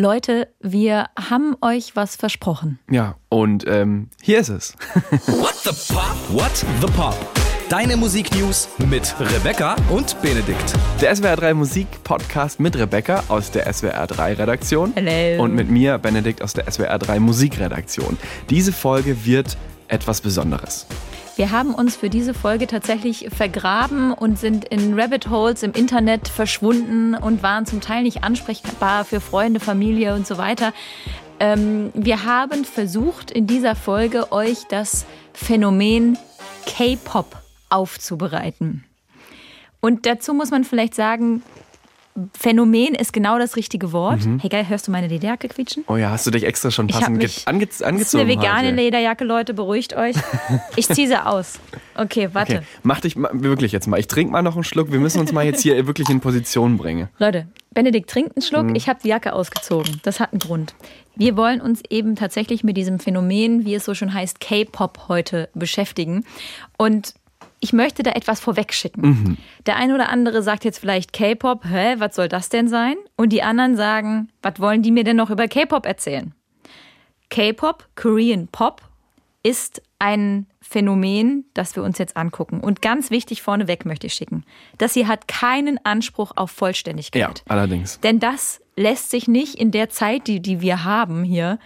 Leute, wir haben euch was versprochen. Ja, und ähm, hier ist es. What the Pop? What the Pop? Deine Musiknews mit Rebecca und Benedikt. Der SWR 3 Musik Podcast mit Rebecca aus der SWR 3 Redaktion. Hello. Und mit mir, Benedikt, aus der SWR 3 Musikredaktion. Diese Folge wird etwas Besonderes. Wir haben uns für diese Folge tatsächlich vergraben und sind in Rabbit Holes im Internet verschwunden und waren zum Teil nicht ansprechbar für Freunde, Familie und so weiter. Ähm, wir haben versucht, in dieser Folge euch das Phänomen K-Pop aufzubereiten. Und dazu muss man vielleicht sagen, Phänomen ist genau das richtige Wort. Mhm. Hey geil, hörst du meine Lederjacke quietschen? Oh ja, hast du dich extra schon Ich passend ge mich- ange Das ist angezogen? eine vegane heute? Lederjacke, Leute, beruhigt euch. Ich ziehe sie aus. Okay, warte. Okay, mach dich mal, wirklich jetzt mal. Ich trinke mal noch einen Schluck. Wir müssen uns mal jetzt hier wirklich in Position bringen. Leute, Benedikt trinkt einen Mhm. Schluck, ich habe die Jacke ausgezogen. Das hat einen Grund. Wir wollen uns eben tatsächlich mit diesem Phänomen, wie es so schon heißt, K-Pop heute beschäftigen. Und ich möchte da etwas vorwegschicken. Mhm. Der eine oder andere sagt jetzt vielleicht K-Pop, hä, was soll das denn sein? Und die anderen sagen, was wollen die mir denn noch über K-Pop erzählen? K-Pop, Korean Pop, ist ein Phänomen, das wir uns jetzt angucken. Und ganz wichtig vorneweg möchte ich schicken, das hier hat keinen Anspruch auf Ja, Vollständigkeit. allerdings. Denn das lässt sich nicht in der Zeit, die, die wir haben hier,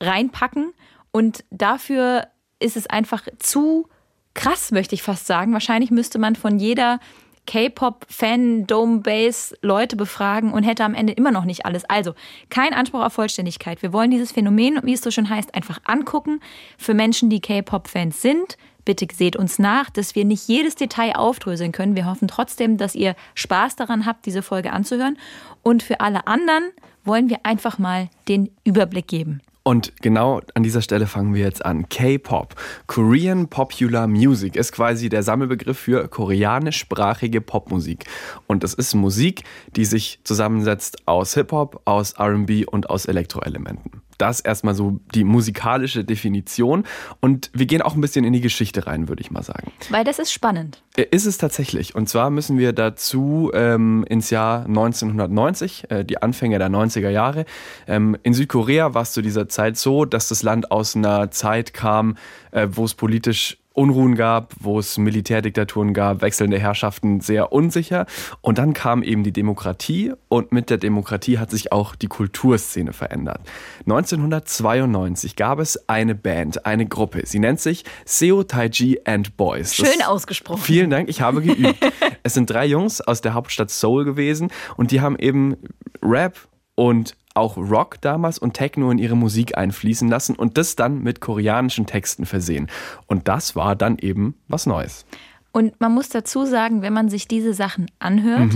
reinpacken. Und dafür ist es einfach zu krass, möchte ich fast sagen. Wahrscheinlich müsste man von jeder K-Pop-Fan, Dome-Base Leute befragen und hätte am Ende immer noch nicht alles. Also kein Anspruch auf Vollständigkeit. Wir wollen dieses Phänomen, wie es so schön heißt, einfach angucken. Für Menschen, die K-Pop-Fans sind, bitte seht uns nach, dass wir nicht jedes Detail aufdröseln können. Wir hoffen trotzdem, dass ihr Spaß daran habt, diese Folge anzuhören. Und für alle anderen wollen wir einfach mal den Überblick geben. Und genau an dieser Stelle fangen wir jetzt an. K-Pop, Korean Popular Music, ist quasi der Sammelbegriff für koreanischsprachige Popmusik. Und das ist Musik, die sich zusammensetzt aus Hip-Hop, aus RB und aus Elektroelementen. Das erstmal so die musikalische Definition. Und wir gehen auch ein bisschen in die Geschichte rein, würde ich mal sagen. Weil das ist spannend. Äh, Ist es tatsächlich. Und zwar müssen wir dazu ähm, ins Jahr 1990, äh, die Anfänge der 90er Jahre. Ähm, in Südkorea war es zu dieser Zeit so, dass das Land aus einer Zeit kam, äh, wo es politisch Unruhen gab, wo es Militärdiktaturen gab, wechselnde Herrschaften, sehr unsicher. Und dann kam eben die Demokratie und mit der Demokratie hat sich auch die Kulturszene verändert. 1992 gab es eine Band, eine Gruppe. Sie nennt sich Seo Taiji and Boys. Das- Schön ausgesprochen. Vielen Dank, ich habe geübt. es sind drei Jungs aus der Hauptstadt Seoul gewesen und die haben eben Rap und auch Rock damals und Techno in ihre Musik einfließen lassen und das dann mit koreanischen Texten versehen. Und das war dann eben was Neues. Und man muss dazu sagen, wenn man sich diese Sachen anhört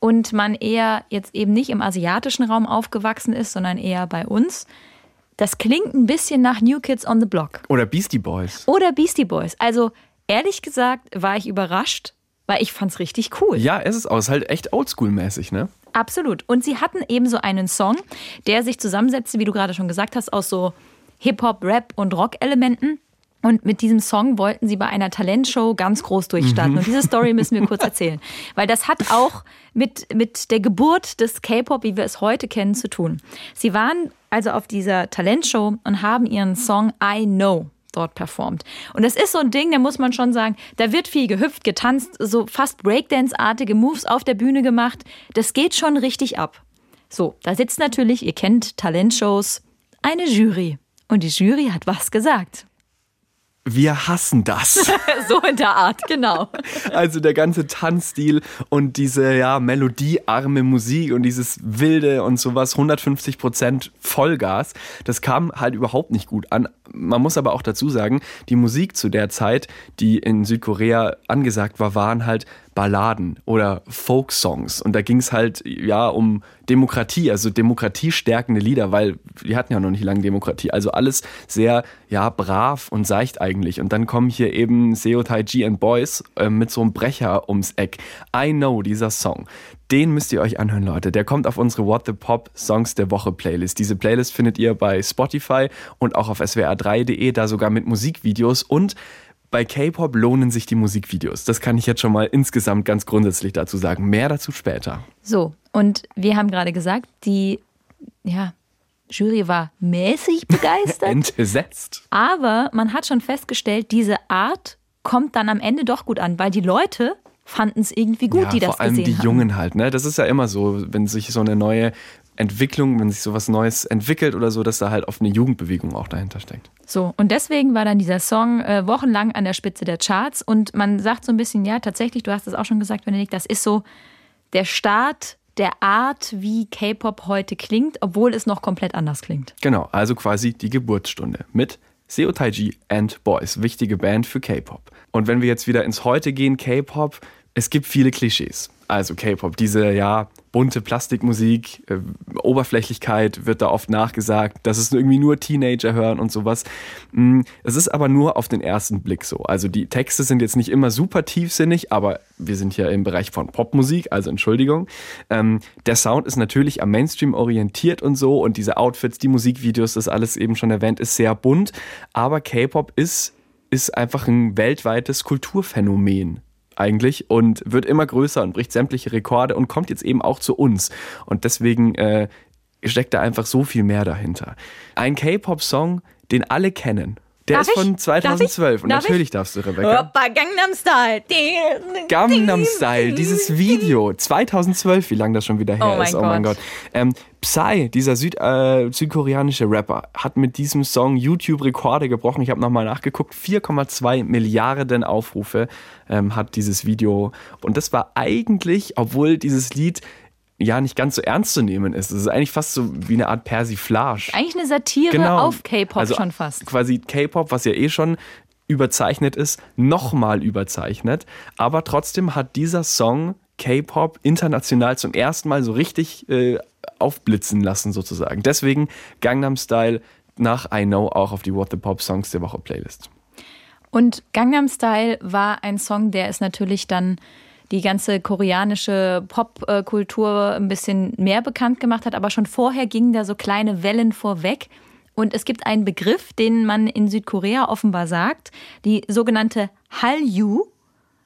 und man eher jetzt eben nicht im asiatischen Raum aufgewachsen ist, sondern eher bei uns, das klingt ein bisschen nach New Kids on the Block Oder Beastie Boys. oder Beastie Boys. Also ehrlich gesagt war ich überrascht, weil ich fand's richtig cool. Ja, es ist auch. Es ist halt echt oldschool-mäßig, ne? Absolut. Und sie hatten eben so einen Song, der sich zusammensetzte, wie du gerade schon gesagt hast, aus so Hip-Hop, Rap und Rock-Elementen. Und mit diesem Song wollten sie bei einer Talentshow ganz groß durchstarten. Und diese Story müssen wir kurz erzählen. Weil das hat auch mit, mit der Geburt des K-Pop, wie wir es heute kennen, zu tun. Sie waren also auf dieser Talentshow und haben ihren Song I Know dort performt. Und das ist so ein Ding, da muss man schon sagen, da wird viel gehüpft, getanzt, so fast Breakdance-artige Moves auf der Bühne gemacht. Das geht schon richtig ab. So, da sitzt natürlich, ihr kennt Talentshows, eine Jury. Und die Jury hat was gesagt. Wir hassen das. So in der Art, genau. Also der ganze Tanzstil und diese ja melodiearme Musik und dieses wilde und sowas 150 Prozent Vollgas, das kam halt überhaupt nicht gut an. Man muss aber auch dazu sagen, die Musik zu der Zeit, die in Südkorea angesagt war, waren halt Balladen oder Folksongs und da ging es halt ja um Demokratie, also demokratiestärkende Lieder, weil wir hatten ja noch nicht lange Demokratie, also alles sehr ja brav und seicht eigentlich und dann kommen hier eben Seo Taiji and Boys äh, mit so einem Brecher ums Eck. I Know, dieser Song. Den müsst ihr euch anhören, Leute. Der kommt auf unsere What the Pop Songs der Woche Playlist. Diese Playlist findet ihr bei Spotify und auch auf swr3.de, da sogar mit Musikvideos und bei K-Pop lohnen sich die Musikvideos. Das kann ich jetzt schon mal insgesamt ganz grundsätzlich dazu sagen. Mehr dazu später. So, und wir haben gerade gesagt, die ja, Jury war mäßig begeistert. Entsetzt. Aber man hat schon festgestellt, diese Art kommt dann am Ende doch gut an, weil die Leute fanden es irgendwie gut, ja, die das vor allem gesehen die haben. Jungen halt, ne? Das ist ja immer so, wenn sich so eine neue Entwicklung, wenn sich so was Neues entwickelt oder so, dass da halt oft eine Jugendbewegung auch dahinter steckt. So, und deswegen war dann dieser Song äh, wochenlang an der Spitze der Charts und man sagt so ein bisschen, ja, tatsächlich, du hast es auch schon gesagt, Benedikt, das ist so der Start der Art, wie K-Pop heute klingt, obwohl es noch komplett anders klingt. Genau, also quasi die Geburtsstunde mit Seo Taiji and Boys, wichtige Band für K-Pop. Und wenn wir jetzt wieder ins Heute gehen, K-Pop, es gibt viele Klischees. Also K-Pop, diese ja bunte Plastikmusik, äh, Oberflächlichkeit wird da oft nachgesagt, dass es irgendwie nur Teenager hören und sowas. Mm, Es ist aber nur auf den ersten Blick so. Also die Texte sind jetzt nicht immer super tiefsinnig, aber wir sind ja im Bereich von Popmusik, also Entschuldigung. Ähm, der Sound ist natürlich am Mainstream orientiert und so und diese Outfits, die Musikvideos, das alles eben schon erwähnt, ist sehr bunt. Aber K-Pop ist, ist einfach ein weltweites Kulturphänomen eigentlich und wird immer größer und bricht sämtliche Rekorde und kommt jetzt eben auch zu uns. Und deswegen äh, steckt da einfach so viel mehr dahinter. Ein K-Pop-Song, den alle kennen. Der Darf ist von ich? 2012 und Darf ich? natürlich darfst du, Rebecca. Hoppa, Gangnam Style. Gangnam Style, dieses Video, 2012, wie lange das schon wieder her Oh mein ist, oh mein Gott. Gott. Ähm, Psy, dieser Süd, äh, südkoreanische Rapper, hat mit diesem Song YouTube-Rekorde gebrochen. Ich habe nochmal nachgeguckt, 4,2 Milliarden Aufrufe ähm, hat dieses Video. Und das war eigentlich, obwohl dieses Lied ja nicht ganz so ernst zu nehmen ist. Es ist eigentlich fast so wie eine Art Persiflage. Eigentlich eine Satire Genau. auf K-Pop Also schon fast. Quasi K-Pop, was ja eh schon überzeichnet ist, nochmal überzeichnet. Aber trotzdem hat dieser Song K-Pop international zum ersten Mal so richtig äh, aufblitzen lassen, sozusagen. Deswegen Gangnam Style nach I Know auch auf die What the Pop Songs der Woche Playlist. Und Gangnam Style war ein Song, der es natürlich dann die ganze koreanische Popkultur ein bisschen mehr bekannt gemacht hat. Aber schon vorher gingen da so kleine Wellen vorweg. Und es gibt einen Begriff, den man in Südkorea offenbar sagt, die sogenannte Hallyu.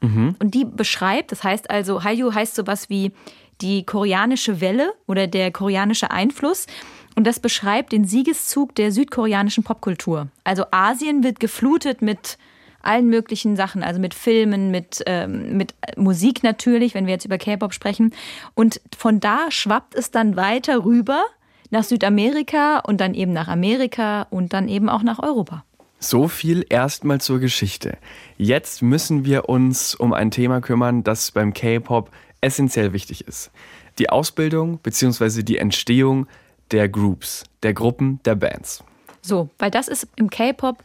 Und die beschreibt, das heißt also, Hallyu heißt sowas wie die koreanische Welle oder der koreanische Einfluss. Und das beschreibt den Siegeszug der südkoreanischen Popkultur. Also Asien wird geflutet mit allen möglichen Sachen, also mit Filmen, mit, ähm, mit Musik natürlich, wenn wir jetzt über K-Pop sprechen. Und von da schwappt es dann weiter rüber nach Südamerika und dann eben nach Amerika und dann eben auch nach Europa. So viel erstmal zur Geschichte. Jetzt müssen wir uns um ein Thema kümmern, das beim K-Pop essentiell wichtig ist. Die Ausbildung bzw. die Entstehung der Groups, der Gruppen, der Bands. So, weil das ist im K-Pop,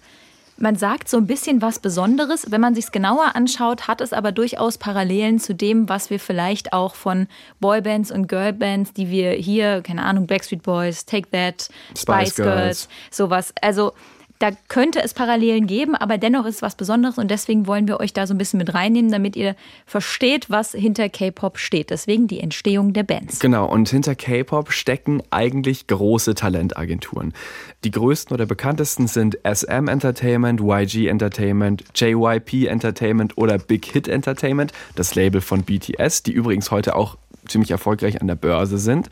man sagt so ein bisschen was Besonderes. Wenn man sich es genauer anschaut, hat es aber durchaus Parallelen zu dem, was wir vielleicht auch von Boybands und Girlbands, die wir hier, keine Ahnung, Backstreet Boys, Take That, Spice, Spice Girls, Girls. sowas. Also da könnte es Parallelen geben, aber dennoch ist es was Besonderes und deswegen wollen wir euch da so ein bisschen mit reinnehmen, damit ihr versteht, was hinter K-Pop steht. Deswegen die Entstehung der Bands. Genau, und hinter K-Pop stecken eigentlich große Talentagenturen. Die größten oder bekanntesten sind SM Entertainment, YG Entertainment, JYP Entertainment oder Big Hit Entertainment, das Label von BTS, die übrigens heute auch ziemlich erfolgreich an der Börse sind.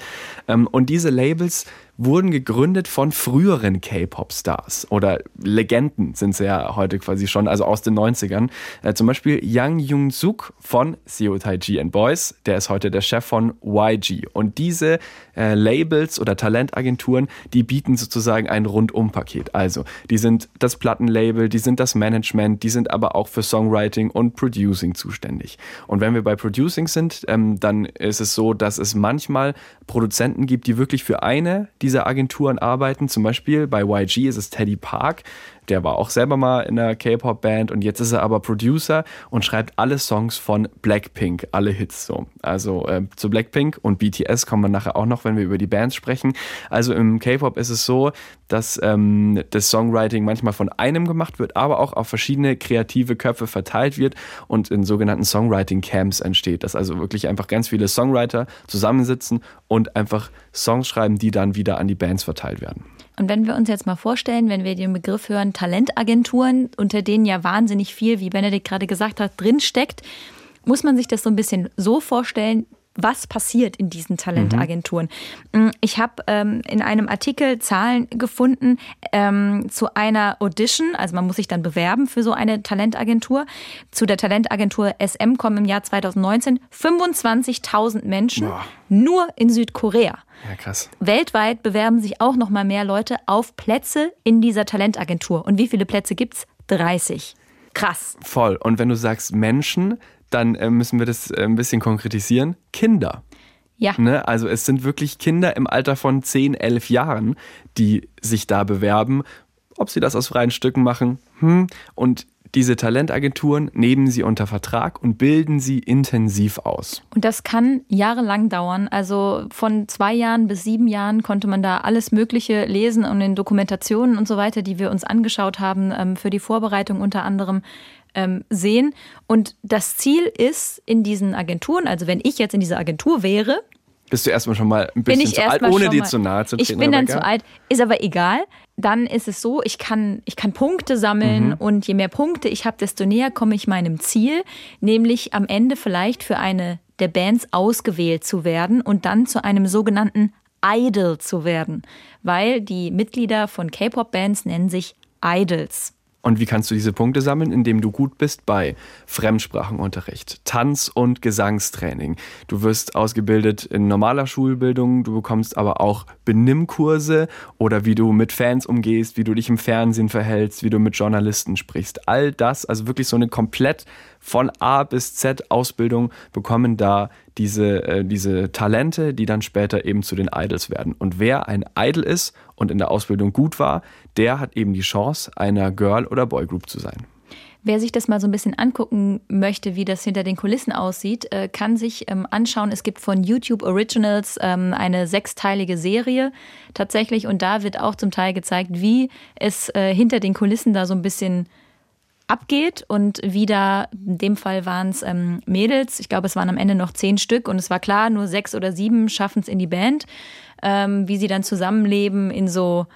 Ähm, Und diese Labels wurden gegründet von früheren K-Pop-Stars oder Legenden sind sie ja heute quasi schon, also aus den 90ern. Äh, zum Beispiel Yang Jung-suk von Seo Taiji and Boys, der ist heute der Chef von YG. Und diese äh, Labels oder Talentagenturen, die bieten sozusagen ein Rundum-Paket. Also, die sind das Plattenlabel, die sind das Management, die sind aber auch für Songwriting und Producing zuständig. Und wenn wir bei Producing sind, ähm, dann ist es so, dass es manchmal Produzenten gibt, die wirklich für eine dieser Agenturen arbeiten. Zum Beispiel bei YG ist es Teddy Park. Der war auch selber mal in einer K-Pop-Band und jetzt ist er aber Producer und schreibt alle Songs von Blackpink, alle Hits so. Also äh, zu Blackpink und BTS kommen wir nachher auch noch, wenn wir über die Bands sprechen. Also im K-Pop ist es so, dass ähm, das Songwriting manchmal von einem gemacht wird, aber auch auf verschiedene kreative Köpfe verteilt wird und in sogenannten Songwriting-Camps entsteht. Dass also wirklich einfach ganz viele Songwriter zusammensitzen und einfach Songs schreiben, die dann wieder an die Bands verteilt werden. Und wenn wir uns jetzt mal vorstellen, wenn wir den Begriff hören, Talentagenturen, unter denen ja wahnsinnig viel, wie Benedikt gerade gesagt hat, drinsteckt, muss man sich das so ein bisschen so vorstellen, was passiert in diesen Talentagenturen. Mhm. Ich habe ähm, in einem Artikel Zahlen gefunden ähm, zu einer Audition, also man muss sich dann bewerben für so eine Talentagentur. Zu der Talentagentur SM kommen im Jahr 2019 25.000 Menschen Boah. nur in Südkorea. Ja, krass. Weltweit bewerben sich auch noch mal mehr Leute auf Plätze in dieser Talentagentur. Und wie viele Plätze gibt's? 30. Krass. Voll. Und wenn du sagst Menschen, dann äh, müssen wir das äh, ein bisschen konkretisieren. Kinder. Ja. Ne? Also es sind wirklich Kinder im Alter von 10, 11 Jahren, die sich da bewerben. Ob sie das aus freien Stücken machen, hm. Und diese Talentagenturen nehmen sie unter Vertrag und bilden sie intensiv aus. Und das kann jahrelang dauern. Also von zwei Jahren bis sieben Jahren konnte man da alles Mögliche lesen und in Dokumentationen und so weiter, die wir uns angeschaut haben, ähm, für die Vorbereitung unter anderem ähm, sehen. Und das Ziel ist in diesen Agenturen, also wenn ich jetzt in dieser Agentur wäre, bist du erstmal schon mal ein bisschen zu alt, ohne dir zu nahe zu treten. Ich bin dann zu alt, ist aber egal. Dann ist es so, ich kann, ich kann Punkte sammeln mhm. und je mehr Punkte ich habe, desto näher komme ich meinem Ziel, nämlich am Ende vielleicht für eine der Bands ausgewählt zu werden und dann zu einem sogenannten Idol zu werden, weil die Mitglieder von K-Pop-Bands nennen sich Idols. Und wie kannst du diese Punkte sammeln? Indem du gut bist bei Fremdsprachenunterricht, Tanz- und Gesangstraining. Du wirst ausgebildet in normaler Schulbildung, du bekommst aber auch Benimmkurse oder wie du mit Fans umgehst, wie du dich im Fernsehen verhältst, wie du mit Journalisten sprichst. All das, also wirklich so eine komplett von A bis Z Ausbildung bekommen da diese, äh, diese Talente, die dann später eben zu den Idols werden. Und wer ein Idol ist und in der Ausbildung gut war, der hat eben die Chance, einer Girl- oder Boygroup zu sein. Wer sich das mal so ein bisschen angucken möchte, wie das hinter den Kulissen aussieht, äh, kann sich ähm, anschauen. Es gibt von YouTube Originals ähm, eine sechsteilige Serie tatsächlich und da wird auch zum Teil gezeigt, wie es äh, hinter den Kulissen da so ein bisschen abgeht. Und wie da, in dem Fall waren es ähm, Mädels, ich glaube, es waren am Ende noch zehn Stück. Und es war klar, nur sechs oder sieben schaffen es in die Band, ähm, wie sie dann zusammenleben in so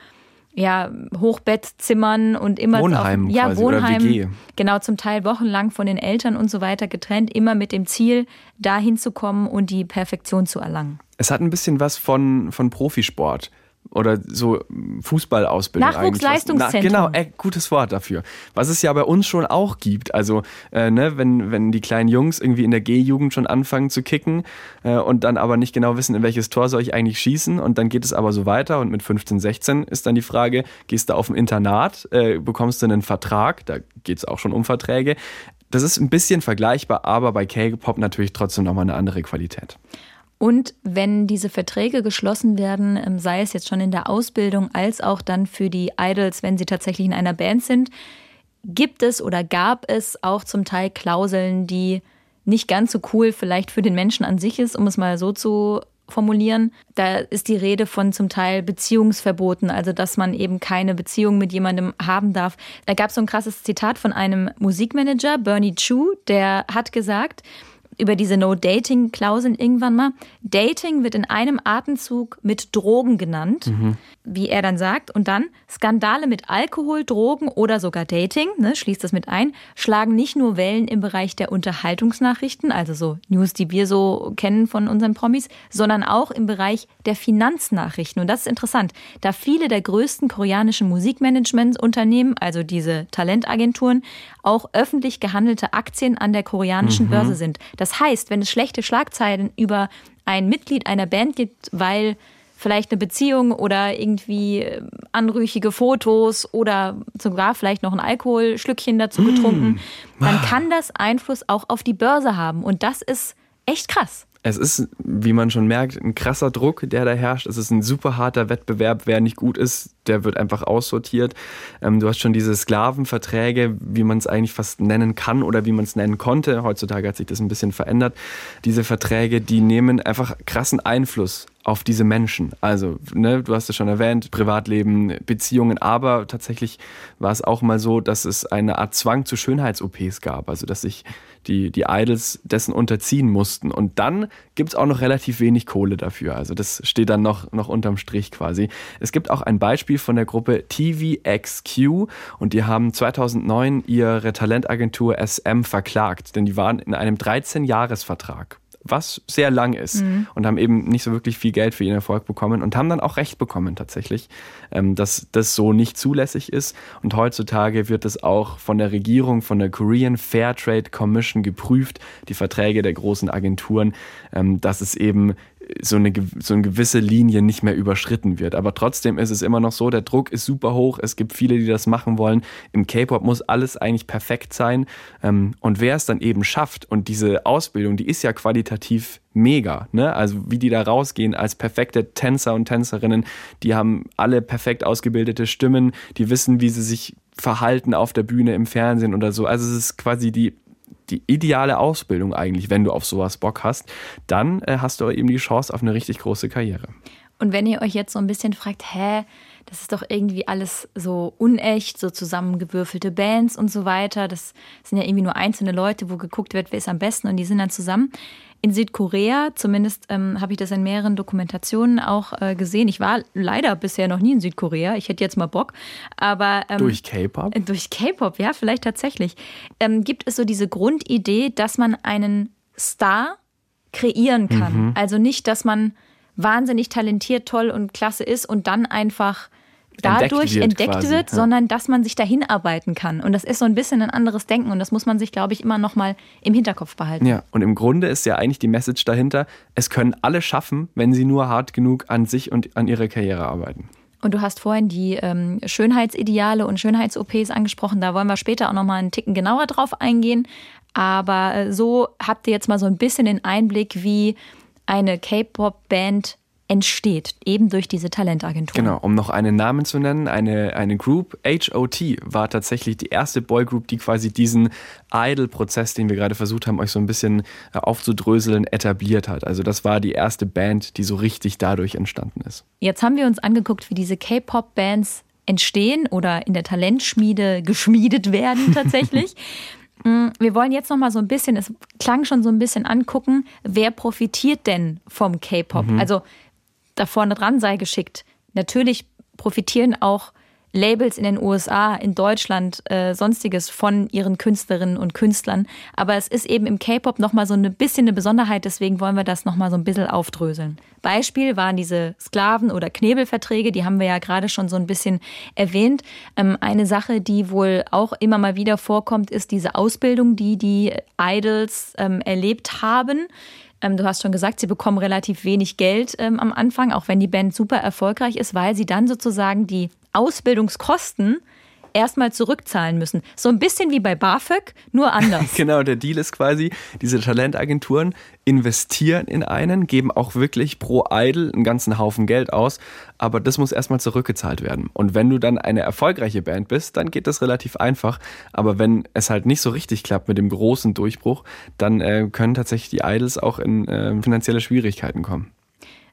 ja, Hochbettzimmern und immer Wohnheim auf, ja, quasi, Wohnheim, oder WG. genau, zum Teil wochenlang von den Eltern und so weiter getrennt, immer mit dem Ziel, dahin zu kommen und die Perfektion zu erlangen. Es hat ein bisschen was von, von Profisport oder so Fußballausbildung. Nachwuchsleistungszentrum. Na, genau, äh, gutes Wort dafür. Was es ja bei uns schon auch gibt. Also, äh, ne, wenn, wenn die kleinen Jungs irgendwie in der G-Jugend schon anfangen zu kicken äh, und dann aber nicht genau wissen, in welches Tor soll ich eigentlich schießen und dann geht es aber so weiter und mit 15, 16 ist dann die Frage, gehst du auf ein Internat, äh, bekommst du einen Vertrag, da geht es auch schon um Verträge. Das ist ein bisschen vergleichbar, aber bei K-Pop natürlich trotzdem nochmal eine andere Qualität. Und wenn diese Verträge geschlossen werden, ähm, sei es jetzt schon in der Ausbildung als auch dann für die Idols, wenn sie tatsächlich in einer Band sind, gibt es oder gab es auch zum Teil Klauseln, die nicht ganz so cool vielleicht für den Menschen an sich ist, um es mal so zu formulieren. Da ist die Rede von zum Teil Beziehungsverboten, also dass man eben keine Beziehung mit jemandem haben darf. Da gab es so ein krasses Zitat von einem Musikmanager, Bernie Chu, der hat gesagt, über diese No-Dating-Klauseln irgendwann mal. Dating wird in einem Atemzug mit Drogen genannt, mhm. Wie er dann sagt. Und dann Skandale mit Alkohol, Drogen oder sogar Dating, ne, schließt das mit ein, schlagen nicht nur Wellen im Bereich der Unterhaltungsnachrichten, also so News, die wir so kennen von unseren Promis, sondern auch im Bereich der Finanznachrichten. Und das ist interessant, da viele der größten koreanischen Musikmanagementunternehmen, also diese Talentagenturen, auch öffentlich gehandelte Aktien an der koreanischen mhm. Börse sind. Das heißt, wenn es schlechte Schlagzeilen über ein Mitglied einer Band gibt, weil vielleicht eine Beziehung oder irgendwie äh, anrüchige Fotos oder sogar vielleicht noch ein Alkoholschlückchen dazu getrunken, mm. dann kann das Einfluss auch auf die Börse haben. Und das ist echt krass. Es ist, wie man schon merkt, ein krasser Druck, der da herrscht. Es ist ein super harter Wettbewerb. Wer nicht gut ist, der wird einfach aussortiert. Ähm, du hast schon diese Sklavenverträge, wie man es eigentlich fast nennen kann oder wie man es nennen konnte. Heutzutage hat sich das ein bisschen verändert. Diese Verträge, die nehmen einfach krassen Einfluss auf diese Menschen. Also, ne, du hast es schon erwähnt, Privatleben, Beziehungen, aber tatsächlich war es auch mal so, dass es eine Art Zwang zu Schönheits-OPs gab, also dass sich die, die Idols dessen unterziehen mussten. Und dann gibt es auch noch relativ wenig Kohle dafür. Also das steht dann noch, noch unterm Strich quasi. Es gibt auch ein Beispiel von der Gruppe TVXQ und die haben 2009 ihre Talentagentur SM verklagt, denn die waren in einem 13-Jahres-Vertrag was sehr lang ist mhm. und haben eben nicht so wirklich viel Geld für ihren Erfolg bekommen und haben dann auch Recht bekommen tatsächlich, ähm, dass das so nicht zulässig ist. Und heutzutage wird das auch von der Regierung, von der Korean Fair Trade Commission geprüft, die Verträge der großen Agenturen, ähm, dass es eben so eine, so eine gewisse Linie nicht mehr überschritten wird. Aber trotzdem ist es immer noch so, der Druck ist super hoch. Es gibt viele, die das machen wollen. Im K-Pop muss alles eigentlich perfekt sein. Ähm, und wer es dann eben schafft und diese Ausbildung, die ist ja qualitativ mega. Ne? Also wie die da rausgehen als perfekte Tänzer und Tänzerinnen, die haben alle perfekt ausgebildete Stimmen, die wissen, wie sie sich verhalten auf der Bühne, im Fernsehen oder so. Also es ist quasi die die ideale Ausbildung eigentlich, wenn du auf sowas Bock hast, dann äh, hast du eben die Chance auf eine richtig große Karriere. Und wenn ihr euch jetzt so ein bisschen fragt, hä, das ist doch irgendwie alles so unecht, so zusammengewürfelte Bands und so weiter. Das sind ja irgendwie nur einzelne Leute, wo geguckt wird, wer ist am besten und die sind dann zusammen in Südkorea, zumindest ähm, habe ich das in mehreren Dokumentationen auch äh, gesehen. Ich war leider bisher noch nie in Südkorea. Ich hätte jetzt mal Bock. Aber ähm, durch K-Pop? Durch K-Pop, ja, vielleicht tatsächlich. Ähm, gibt es so diese Grundidee, dass man einen Star kreieren kann. Mhm. Also nicht, dass man wahnsinnig talentiert, toll und klasse ist und dann einfach dadurch entdeckt wird, entdeckt wird ja. sondern dass man sich dahin arbeiten kann. Und das ist so ein bisschen ein anderes Denken und das muss man sich, glaube ich, immer noch mal im Hinterkopf behalten. Ja, und im Grunde ist ja eigentlich die Message dahinter, es können alle schaffen, wenn sie nur hart genug an sich und an ihrer Karriere arbeiten. Und du hast vorhin die ähm, Schönheitsideale und Schönheits-OPs angesprochen. Da wollen wir später auch noch mal einen Ticken genauer drauf eingehen. Aber äh, so habt ihr jetzt mal so ein bisschen den Einblick, wie eine K-Pop-Band entsteht, eben durch diese Talentagentur. Genau, um noch einen Namen zu nennen, eine, eine Group, HOT, war tatsächlich die erste Boygroup, die quasi diesen Idol-Prozess, den wir gerade versucht haben, euch so ein bisschen äh, aufzudröseln, etabliert hat. Also das war die erste Band, die so richtig dadurch entstanden ist. Jetzt haben wir uns angeguckt, wie diese K-Pop-Bands entstehen oder in der Talentschmiede geschmiedet werden tatsächlich. Mm, wir wollen jetzt noch mal so ein bisschen, es klang schon so ein bisschen angucken, wer profitiert denn vom K-Pop? Mhm. Also da vorne dran sei geschickt. Natürlich profitieren auch Labels in den USA, in Deutschland, äh, sonstiges von ihren Künstlerinnen und Künstlern. Aber es ist eben im K-Pop nochmal so ein bisschen eine Besonderheit, deswegen wollen wir das nochmal so ein bisschen aufdröseln. Beispiel waren diese Sklaven- oder Knebelverträge, die haben wir ja gerade schon so ein bisschen erwähnt. Ähm, eine Sache, die wohl auch immer mal wieder vorkommt, ist diese Ausbildung, die die Idols ähm, erlebt haben ähm, du hast schon gesagt, sie bekommen relativ wenig Geld ähm, am Anfang, auch wenn die Band super erfolgreich ist, weil sie dann sozusagen die Ausbildungskosten erstmal zurückzahlen müssen. So ein bisschen wie bei BAföG, nur anders. genau, der Deal ist quasi, diese Talentagenturen investieren in einen, geben auch wirklich pro Idol einen ganzen Haufen Geld aus, aber das muss erstmal zurückgezahlt werden. Und wenn du dann eine erfolgreiche Band bist, dann geht das relativ einfach. Aber wenn es halt nicht so richtig klappt mit dem großen Durchbruch, dann äh, können tatsächlich die Idols auch in äh, finanzielle Schwierigkeiten kommen.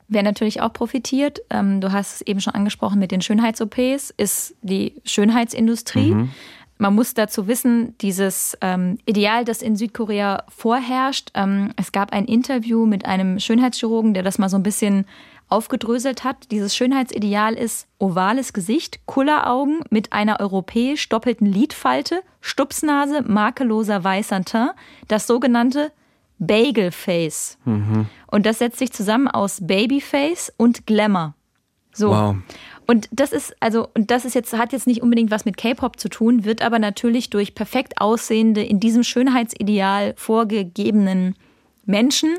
Wer natürlich auch profitiert, ähm, du hast es eben schon angesprochen mit den Schönheits-OPs, ist die Schönheitsindustrie. Mhm. Man muss dazu wissen, dieses ähm, Ideal, das in Südkorea vorherrscht. Ähm, es gab ein Interview mit einem Schönheitschirurgen, der das mal so ein bisschen aufgedröselt hat. Dieses Schönheitsideal ist ovales Gesicht, Kulleraugen mit einer europäisch doppelten Lidfalte, Stupsnase, makelloser weißer Teint, das sogenannte Bagelface. Mhm. Und das setzt sich zusammen aus Babyface und Glamour. So. Wow. Und das ist, also, und das ist jetzt, hat jetzt nicht unbedingt was mit K-Pop zu tun, wird aber natürlich durch perfekt aussehende, in diesem Schönheitsideal vorgegebenen Menschen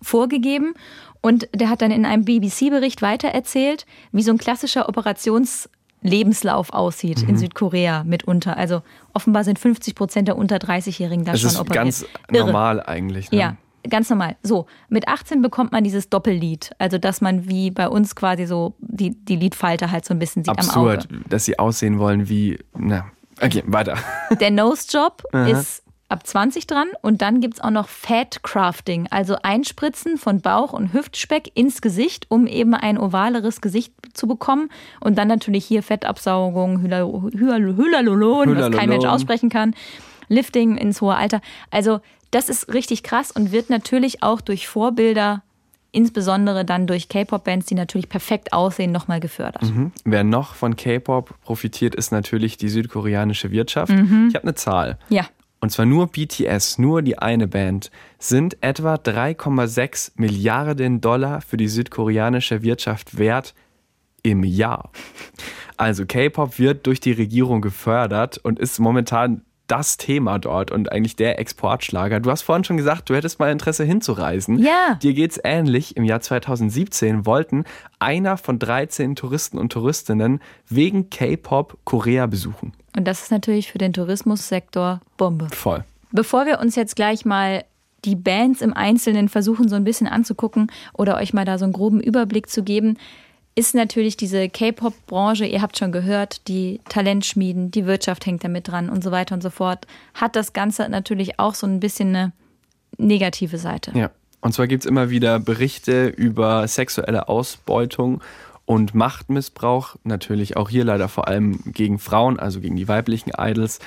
vorgegeben. Und der hat dann in einem BBC-Bericht weitererzählt, wie so ein klassischer Operations- Lebenslauf aussieht mhm. in Südkorea mitunter. Also offenbar sind 50 Prozent der unter 30-Jährigen da das schon ist operiert. Ganz Irre. normal eigentlich. Ne? Ja, ganz normal. So, mit 18 bekommt man dieses Doppellied. Also, dass man wie bei uns quasi so die, die Lidfalte halt so ein bisschen sieht Absurd, am Auge. Absurd, dass sie aussehen wollen wie, na, okay, weiter. Der Nose-Job ist ab 20 dran und dann gibt es auch noch Fat Crafting, also Einspritzen von Bauch- und Hüftspeck ins Gesicht, um eben ein ovaleres Gesicht zu bekommen und dann natürlich hier Fettabsaugung, Hyaluron, was kein Mensch aussprechen kann, Lifting ins hohe Alter. Also das ist richtig krass und wird natürlich auch durch Vorbilder insbesondere dann durch K-Pop-Bands, die natürlich perfekt aussehen, nochmal gefördert. Mhm. Wer noch von K-Pop profitiert, ist natürlich die südkoreanische Wirtschaft. Mhm. Ich habe eine Zahl. Ja. Und zwar nur BTS, nur die eine Band, sind etwa 3,6 Milliarden Dollar für die südkoreanische Wirtschaft wert im Jahr. Also K-Pop wird durch die Regierung gefördert und ist momentan das Thema dort und eigentlich der Exportschlager. Du hast vorhin schon gesagt, du hättest mal Interesse hinzureisen. Ja. Dir geht's ähnlich. Im Jahr 2017 wollten einer von 13 Touristen und Touristinnen wegen K-Pop Korea besuchen. Und das ist natürlich für den Tourismussektor Bombe. Voll. Bevor wir uns jetzt gleich mal die Bands im Einzelnen versuchen, so ein bisschen anzugucken oder euch mal da so einen groben Überblick zu geben, ist natürlich diese K-Pop-Branche, ihr habt schon gehört, die Talentschmieden, die Wirtschaft hängt damit dran und so weiter und so fort, hat das Ganze natürlich auch so ein bisschen eine negative Seite. Ja. Und zwar gibt es immer wieder Berichte über sexuelle Ausbeutung und Machtmissbrauch, natürlich auch hier leider vor allem gegen Frauen, also gegen die weiblichen Idols.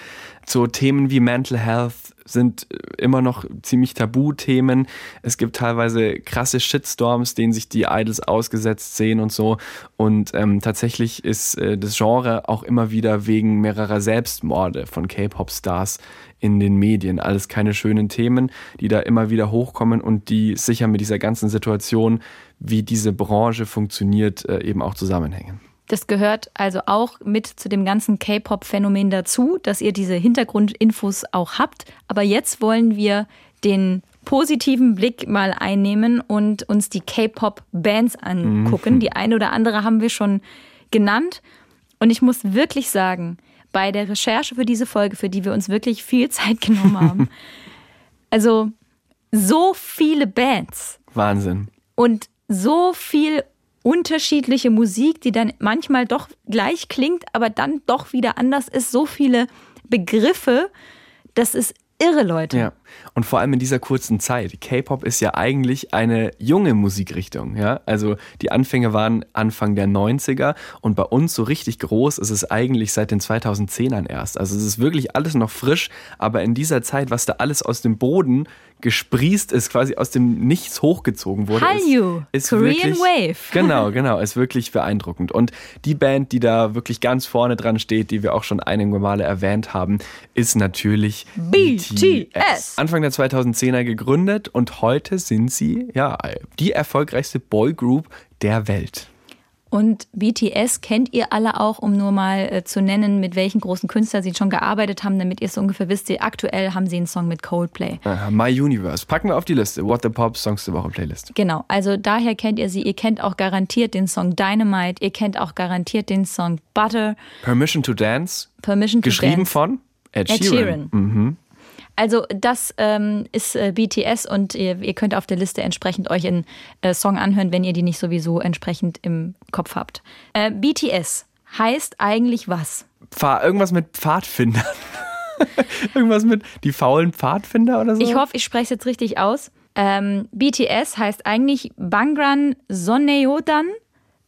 So Themen wie Mental Health sind immer noch ziemlich Tabuthemen. Es gibt teilweise krasse Shitstorms, denen sich die Idols ausgesetzt sehen und so. Und ähm, tatsächlich ist äh, das Genre auch immer wieder wegen mehrerer Selbstmorde von K-Pop-Stars in den Medien. Alles keine schönen Themen, die da immer wieder hochkommen und die sicher mit dieser ganzen Situation, wie diese Branche funktioniert, äh, eben auch zusammenhängen. Das gehört also auch mit zu dem ganzen K-Pop-Phänomen dazu, dass ihr diese Hintergrundinfos auch habt. Aber jetzt wollen wir den positiven Blick mal einnehmen und uns die K-Pop-Bands angucken. Mhm. Die eine oder andere haben wir schon genannt. Und ich muss wirklich sagen, bei der Recherche für diese Folge, für die wir uns wirklich viel Zeit genommen haben, also so viele Bands. Wahnsinn. Und so viel unterschiedliche Musik, die dann manchmal doch gleich klingt, aber dann doch wieder anders ist. So viele Begriffe, das ist irre, Leute. Ja. Und vor allem in dieser kurzen Zeit. K-Pop ist ja eigentlich eine junge Musikrichtung. Ja? Also die Anfänge waren Anfang der 90er und bei uns so richtig groß ist es eigentlich seit den 2010ern erst. Also es ist wirklich alles noch frisch, aber in dieser Zeit, was da alles aus dem Boden gesprießt ist, quasi aus dem Nichts hochgezogen wurde. Hallyu, ist, ist Korean wirklich, Wave. Genau, genau, ist wirklich beeindruckend. Und die Band, die da wirklich ganz vorne dran steht, die wir auch schon einige Male erwähnt haben, ist natürlich BTS. BTS. Anfang der 2010er gegründet und heute sind sie ja die erfolgreichste Boygroup der Welt. Und BTS kennt ihr alle auch, um nur mal äh, zu nennen, mit welchen großen Künstlern sie schon gearbeitet haben, damit ihr es so ungefähr wisst. Aktuell haben sie einen Song mit Coldplay. Aha, My Universe. Packen wir auf die Liste. What the Pop Songs der Woche Playlist. Genau, also daher kennt ihr sie. Ihr kennt auch garantiert den Song Dynamite. Ihr kennt auch garantiert den Song Butter. Permission to Dance. Permission to Geschrieben Dance. von Ed Sheeran. Ed Sheeran. Mhm. Also das ähm, ist äh, BTS und ihr, ihr, könnt auf der Liste entsprechend euch einen äh, Song anhören, wenn ihr die nicht sowieso entsprechend im Kopf habt. Äh, BTS heißt eigentlich was? Pfad, irgendwas mit Pfadfindern. irgendwas mit die faulen Pfadfinder oder so? Ich hoffe, ich spreche es jetzt richtig aus. Ähm, BTS heißt eigentlich Bangran Sonneodan,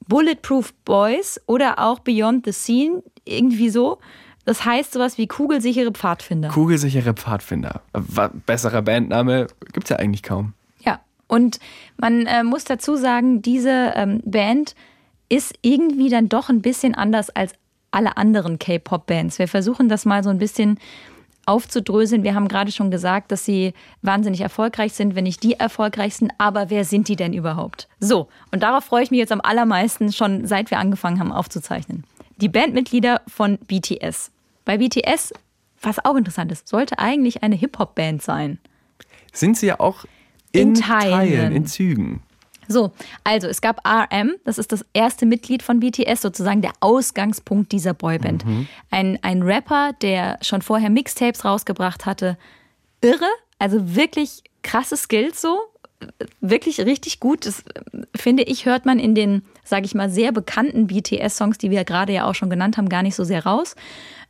Bulletproof Boys oder auch Beyond the Scene, irgendwie so. Das heißt sowas wie kugelsichere Pfadfinder. Kugelsichere Pfadfinder. Besserer Bandname gibt es ja eigentlich kaum. Ja, und man äh, muss dazu sagen, diese ähm, Band ist irgendwie dann doch ein bisschen anders als alle anderen K-Pop-Bands. Wir versuchen das mal so ein bisschen aufzudröseln. Wir haben gerade schon gesagt, dass sie wahnsinnig erfolgreich sind, wenn nicht die erfolgreichsten. Aber wer sind die denn überhaupt? So, und darauf freue ich mich jetzt am allermeisten schon, seit wir angefangen haben aufzuzeichnen. Die Bandmitglieder von BTS. Bei BTS, was auch interessant ist, sollte eigentlich eine Hip-Hop-Band sein. Sind sie ja auch in, in Teilen. Teilen, in Zügen. So, also es gab RM, das ist das erste Mitglied von BTS, sozusagen der Ausgangspunkt dieser Boyband. Mhm. Ein, ein Rapper, der schon vorher Mixtapes rausgebracht hatte. Irre, also wirklich krasse Skills so. Wirklich richtig gut. Das finde ich, hört man in den, sage ich mal, sehr bekannten BTS-Songs, die wir gerade ja auch schon genannt haben, gar nicht so sehr raus.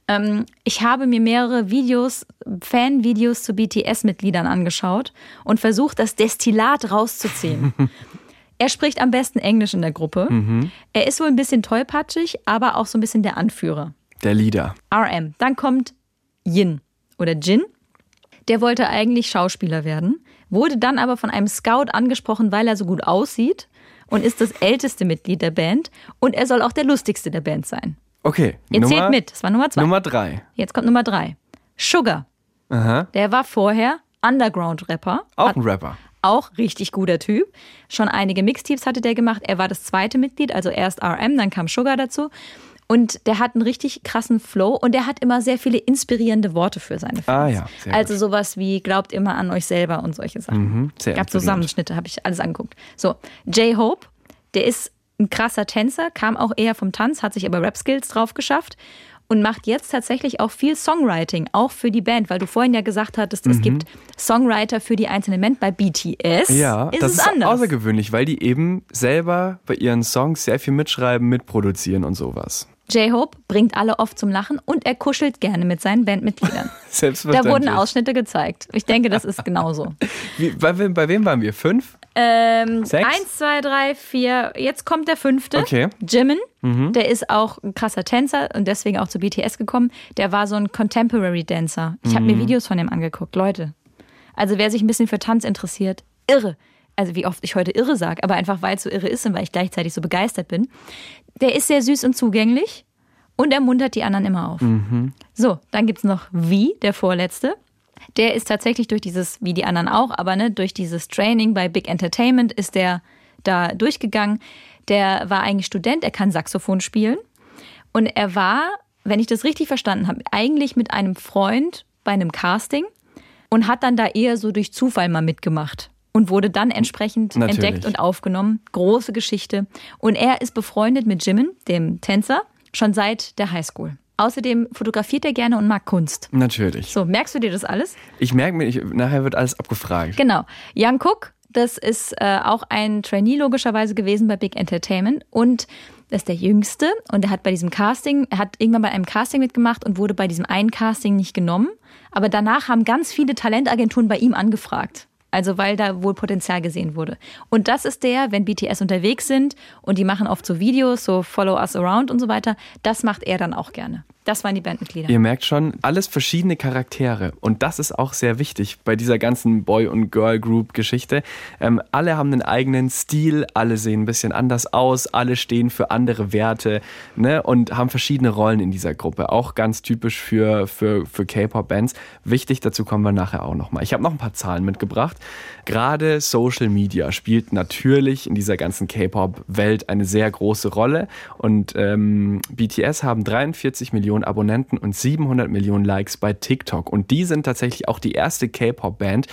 Ähm, ich habe mir mehrere Videos, Fan-Videos zu BTS-Mitgliedern angeschaut und versucht, das Destillat rauszuziehen. er spricht am besten Englisch in der Gruppe. Mhm. Er ist wohl ein bisschen tollpatschig, aber auch so ein bisschen der Anführer. Der Leader. RM. Dann kommt Yin oder Jin. Der wollte eigentlich Schauspieler werden, wurde dann aber von einem Scout angesprochen, weil er so gut aussieht und ist das älteste Mitglied der Band und er soll auch der lustigste der Band sein. Okay. Ihr Nummer, zählt mit. Das war Nummer zwei. Nummer drei. Jetzt kommt Nummer drei. Sugar. Aha. Der war vorher Underground-Rapper. Auch ein Rapper. Auch richtig guter Typ. Schon einige Mixtapes hatte der gemacht. Er war das zweite Mitglied, also erst RM, dann kam Sugar dazu. Und der hat einen richtig krassen Flow und der hat immer sehr viele inspirierende Worte für seine Fans. Ah ja, sehr also gut. sowas wie glaubt immer an euch selber und solche Sachen. Mhm, sehr Gab. Zusammenschnitte, habe ich alles angeguckt. So, J-Hope, der ist ein krasser Tänzer, kam auch eher vom Tanz, hat sich aber Rap-Skills drauf geschafft und macht jetzt tatsächlich auch viel Songwriting, auch für die Band, weil du vorhin ja gesagt hattest, es gibt Songwriter für die einzelnen Band. Bei BTS Mhm. Ja, ist das es ist anders. außergewöhnlich, weil die eben selber bei ihren Songs sehr viel mitschreiben, mitproduzieren und sowas. J-Hope bringt alle oft zum Lachen und er kuschelt gerne mit seinen Bandmitgliedern. Da Selbstverständlich. wurden Ausschnitte gezeigt. Ich denke, das ist genauso. Wie, bei, wem- bei wem waren wir? Fünf? Ähm, Sechs? Eins, zwei, drei, vier. Jetzt kommt der fünfte. Okay. Jimin. Der ist auch ein krasser Tänzer und deswegen auch zu BTS gekommen. Der war so ein Contemporary Dancer. Ich habe mir Videos von ihm angeguckt. Leute. Also wer sich ein bisschen für Tanz interessiert, irre. Also wie oft ich heute irre sage, aber einfach weil es so irre ist und weil ich gleichzeitig so begeistert bin. Der ist sehr süß und zugänglich und er muntert die anderen immer auf. So, dann gibt's noch Wie, der vorletzte. Der ist tatsächlich durch dieses, wie die anderen auch, aber ne, durch dieses Training bei Big Entertainment ist der da durchgegangen. Der war eigentlich Student, er kann Saxophon spielen. Und er war, wenn ich das richtig verstanden habe, eigentlich mit einem Freund bei einem Casting und hat dann da eher so durch Zufall mal mitgemacht und wurde dann entsprechend Natürlich. entdeckt und aufgenommen. Große Geschichte. Und er ist befreundet mit Jimin, dem Tänzer, schon seit der Highschool. Außerdem fotografiert er gerne und mag Kunst. Natürlich. So, merkst du dir das alles? Ich merke mir, ich, nachher wird alles abgefragt. Genau. Young Cook, das ist äh, auch ein Trainee logischerweise gewesen bei Big Entertainment und das ist der Jüngste und er hat bei diesem Casting, er hat irgendwann bei einem Casting mitgemacht und wurde bei diesem einen Casting nicht genommen. Aber danach haben ganz viele Talentagenturen bei ihm angefragt. Also weil da wohl Potenzial gesehen wurde. Und das ist der, wenn BTS unterwegs sind und die machen oft so Videos, so Follow Us Around und so weiter, das macht er dann auch gerne. Das waren die Bandmitglieder. Ihr merkt schon, alles verschiedene Charaktere. Und das ist auch sehr wichtig bei dieser ganzen Boy- und Girl-Group-Geschichte. Ähm, alle haben einen eigenen Stil, alle sehen ein bisschen anders aus, alle stehen für andere Werte ne? und haben verschiedene Rollen in dieser Gruppe. Auch ganz typisch für, für, für K-Pop-Bands. Wichtig, dazu kommen wir nachher auch nochmal. Ich habe noch ein paar Zahlen mitgebracht. Gerade Social Media spielt natürlich in dieser ganzen K-Pop-Welt eine sehr große Rolle. Und ähm, BTS haben 43 Millionen Abonnenten und 700 Millionen Likes bei TikTok. Und die sind tatsächlich auch die erste K-Pop-Band,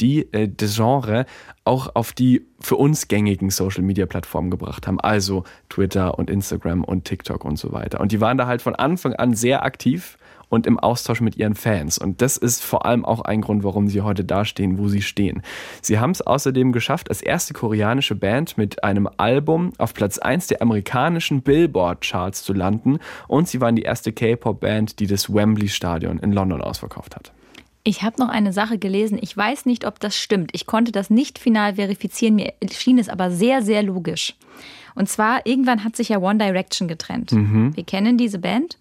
die äh, das Genre auch auf die für uns gängigen Social-Media-Plattformen gebracht haben. Also Twitter und Instagram und TikTok und so weiter. Und die waren da halt von Anfang an sehr aktiv und im Austausch mit ihren Fans. Und das ist vor allem auch ein Grund, warum sie heute dastehen, wo sie stehen. Sie haben es außerdem geschafft, als erste koreanische Band mit einem Album auf Platz 1 der amerikanischen Billboard-Charts zu landen. Und sie waren die erste K-Pop-Band, die das Wembley-Stadion in London ausverkauft hat. Ich habe noch eine Sache gelesen. Ich weiß nicht, ob das stimmt. Ich konnte das nicht final verifizieren. Mir schien es aber sehr, sehr logisch. Und zwar, irgendwann hat sich ja One Direction getrennt. Wir kennen diese Band.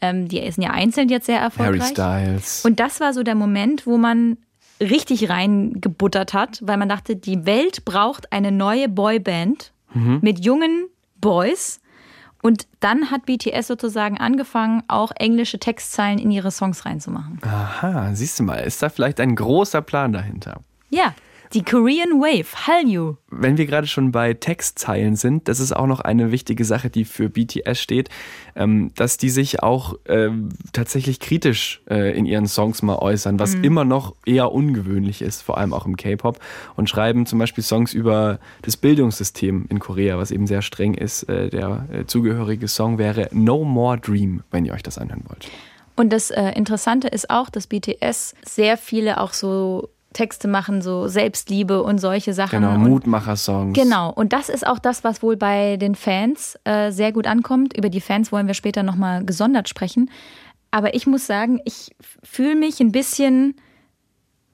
Ähm, die sind ja einzeln jetzt sehr Harry erfolgreich. Styles. Und das war so der Moment, wo man richtig reingebuttert hat, weil man dachte, die Welt braucht eine neue Boyband mit jungen Boys. Und dann hat BTS sozusagen angefangen, auch englische Textzeilen in ihre Songs reinzumachen. Aha, siehst du mal, ist da vielleicht ein großer Plan dahinter? Ja, die Korean Wave, Hallyu. Wenn wir gerade schon bei Textzeilen sind, das ist auch noch eine wichtige Sache, die für BTS steht, ähm, dass die sich auch ähm, tatsächlich kritisch äh, in ihren Songs mal äußern, was immer noch eher ungewöhnlich ist, vor allem auch im K-Pop, und schreiben zum Beispiel Songs über das Bildungssystem in Korea, was eben sehr streng ist. Äh, der äh, zugehörige Song wäre No More Dream, wenn ihr euch das anhören wollt. Und das Interessante ist auch, dass BTS sehr viele auch so Texte machen, so Selbstliebe und solche Sachen. Genau, Mutmacher-Songs. Genau, und das ist auch das, was wohl bei den Fans äh, sehr gut ankommt. Über die Fans wollen wir später nochmal gesondert sprechen. Aber ich muss sagen, ich fühle mich ein bisschen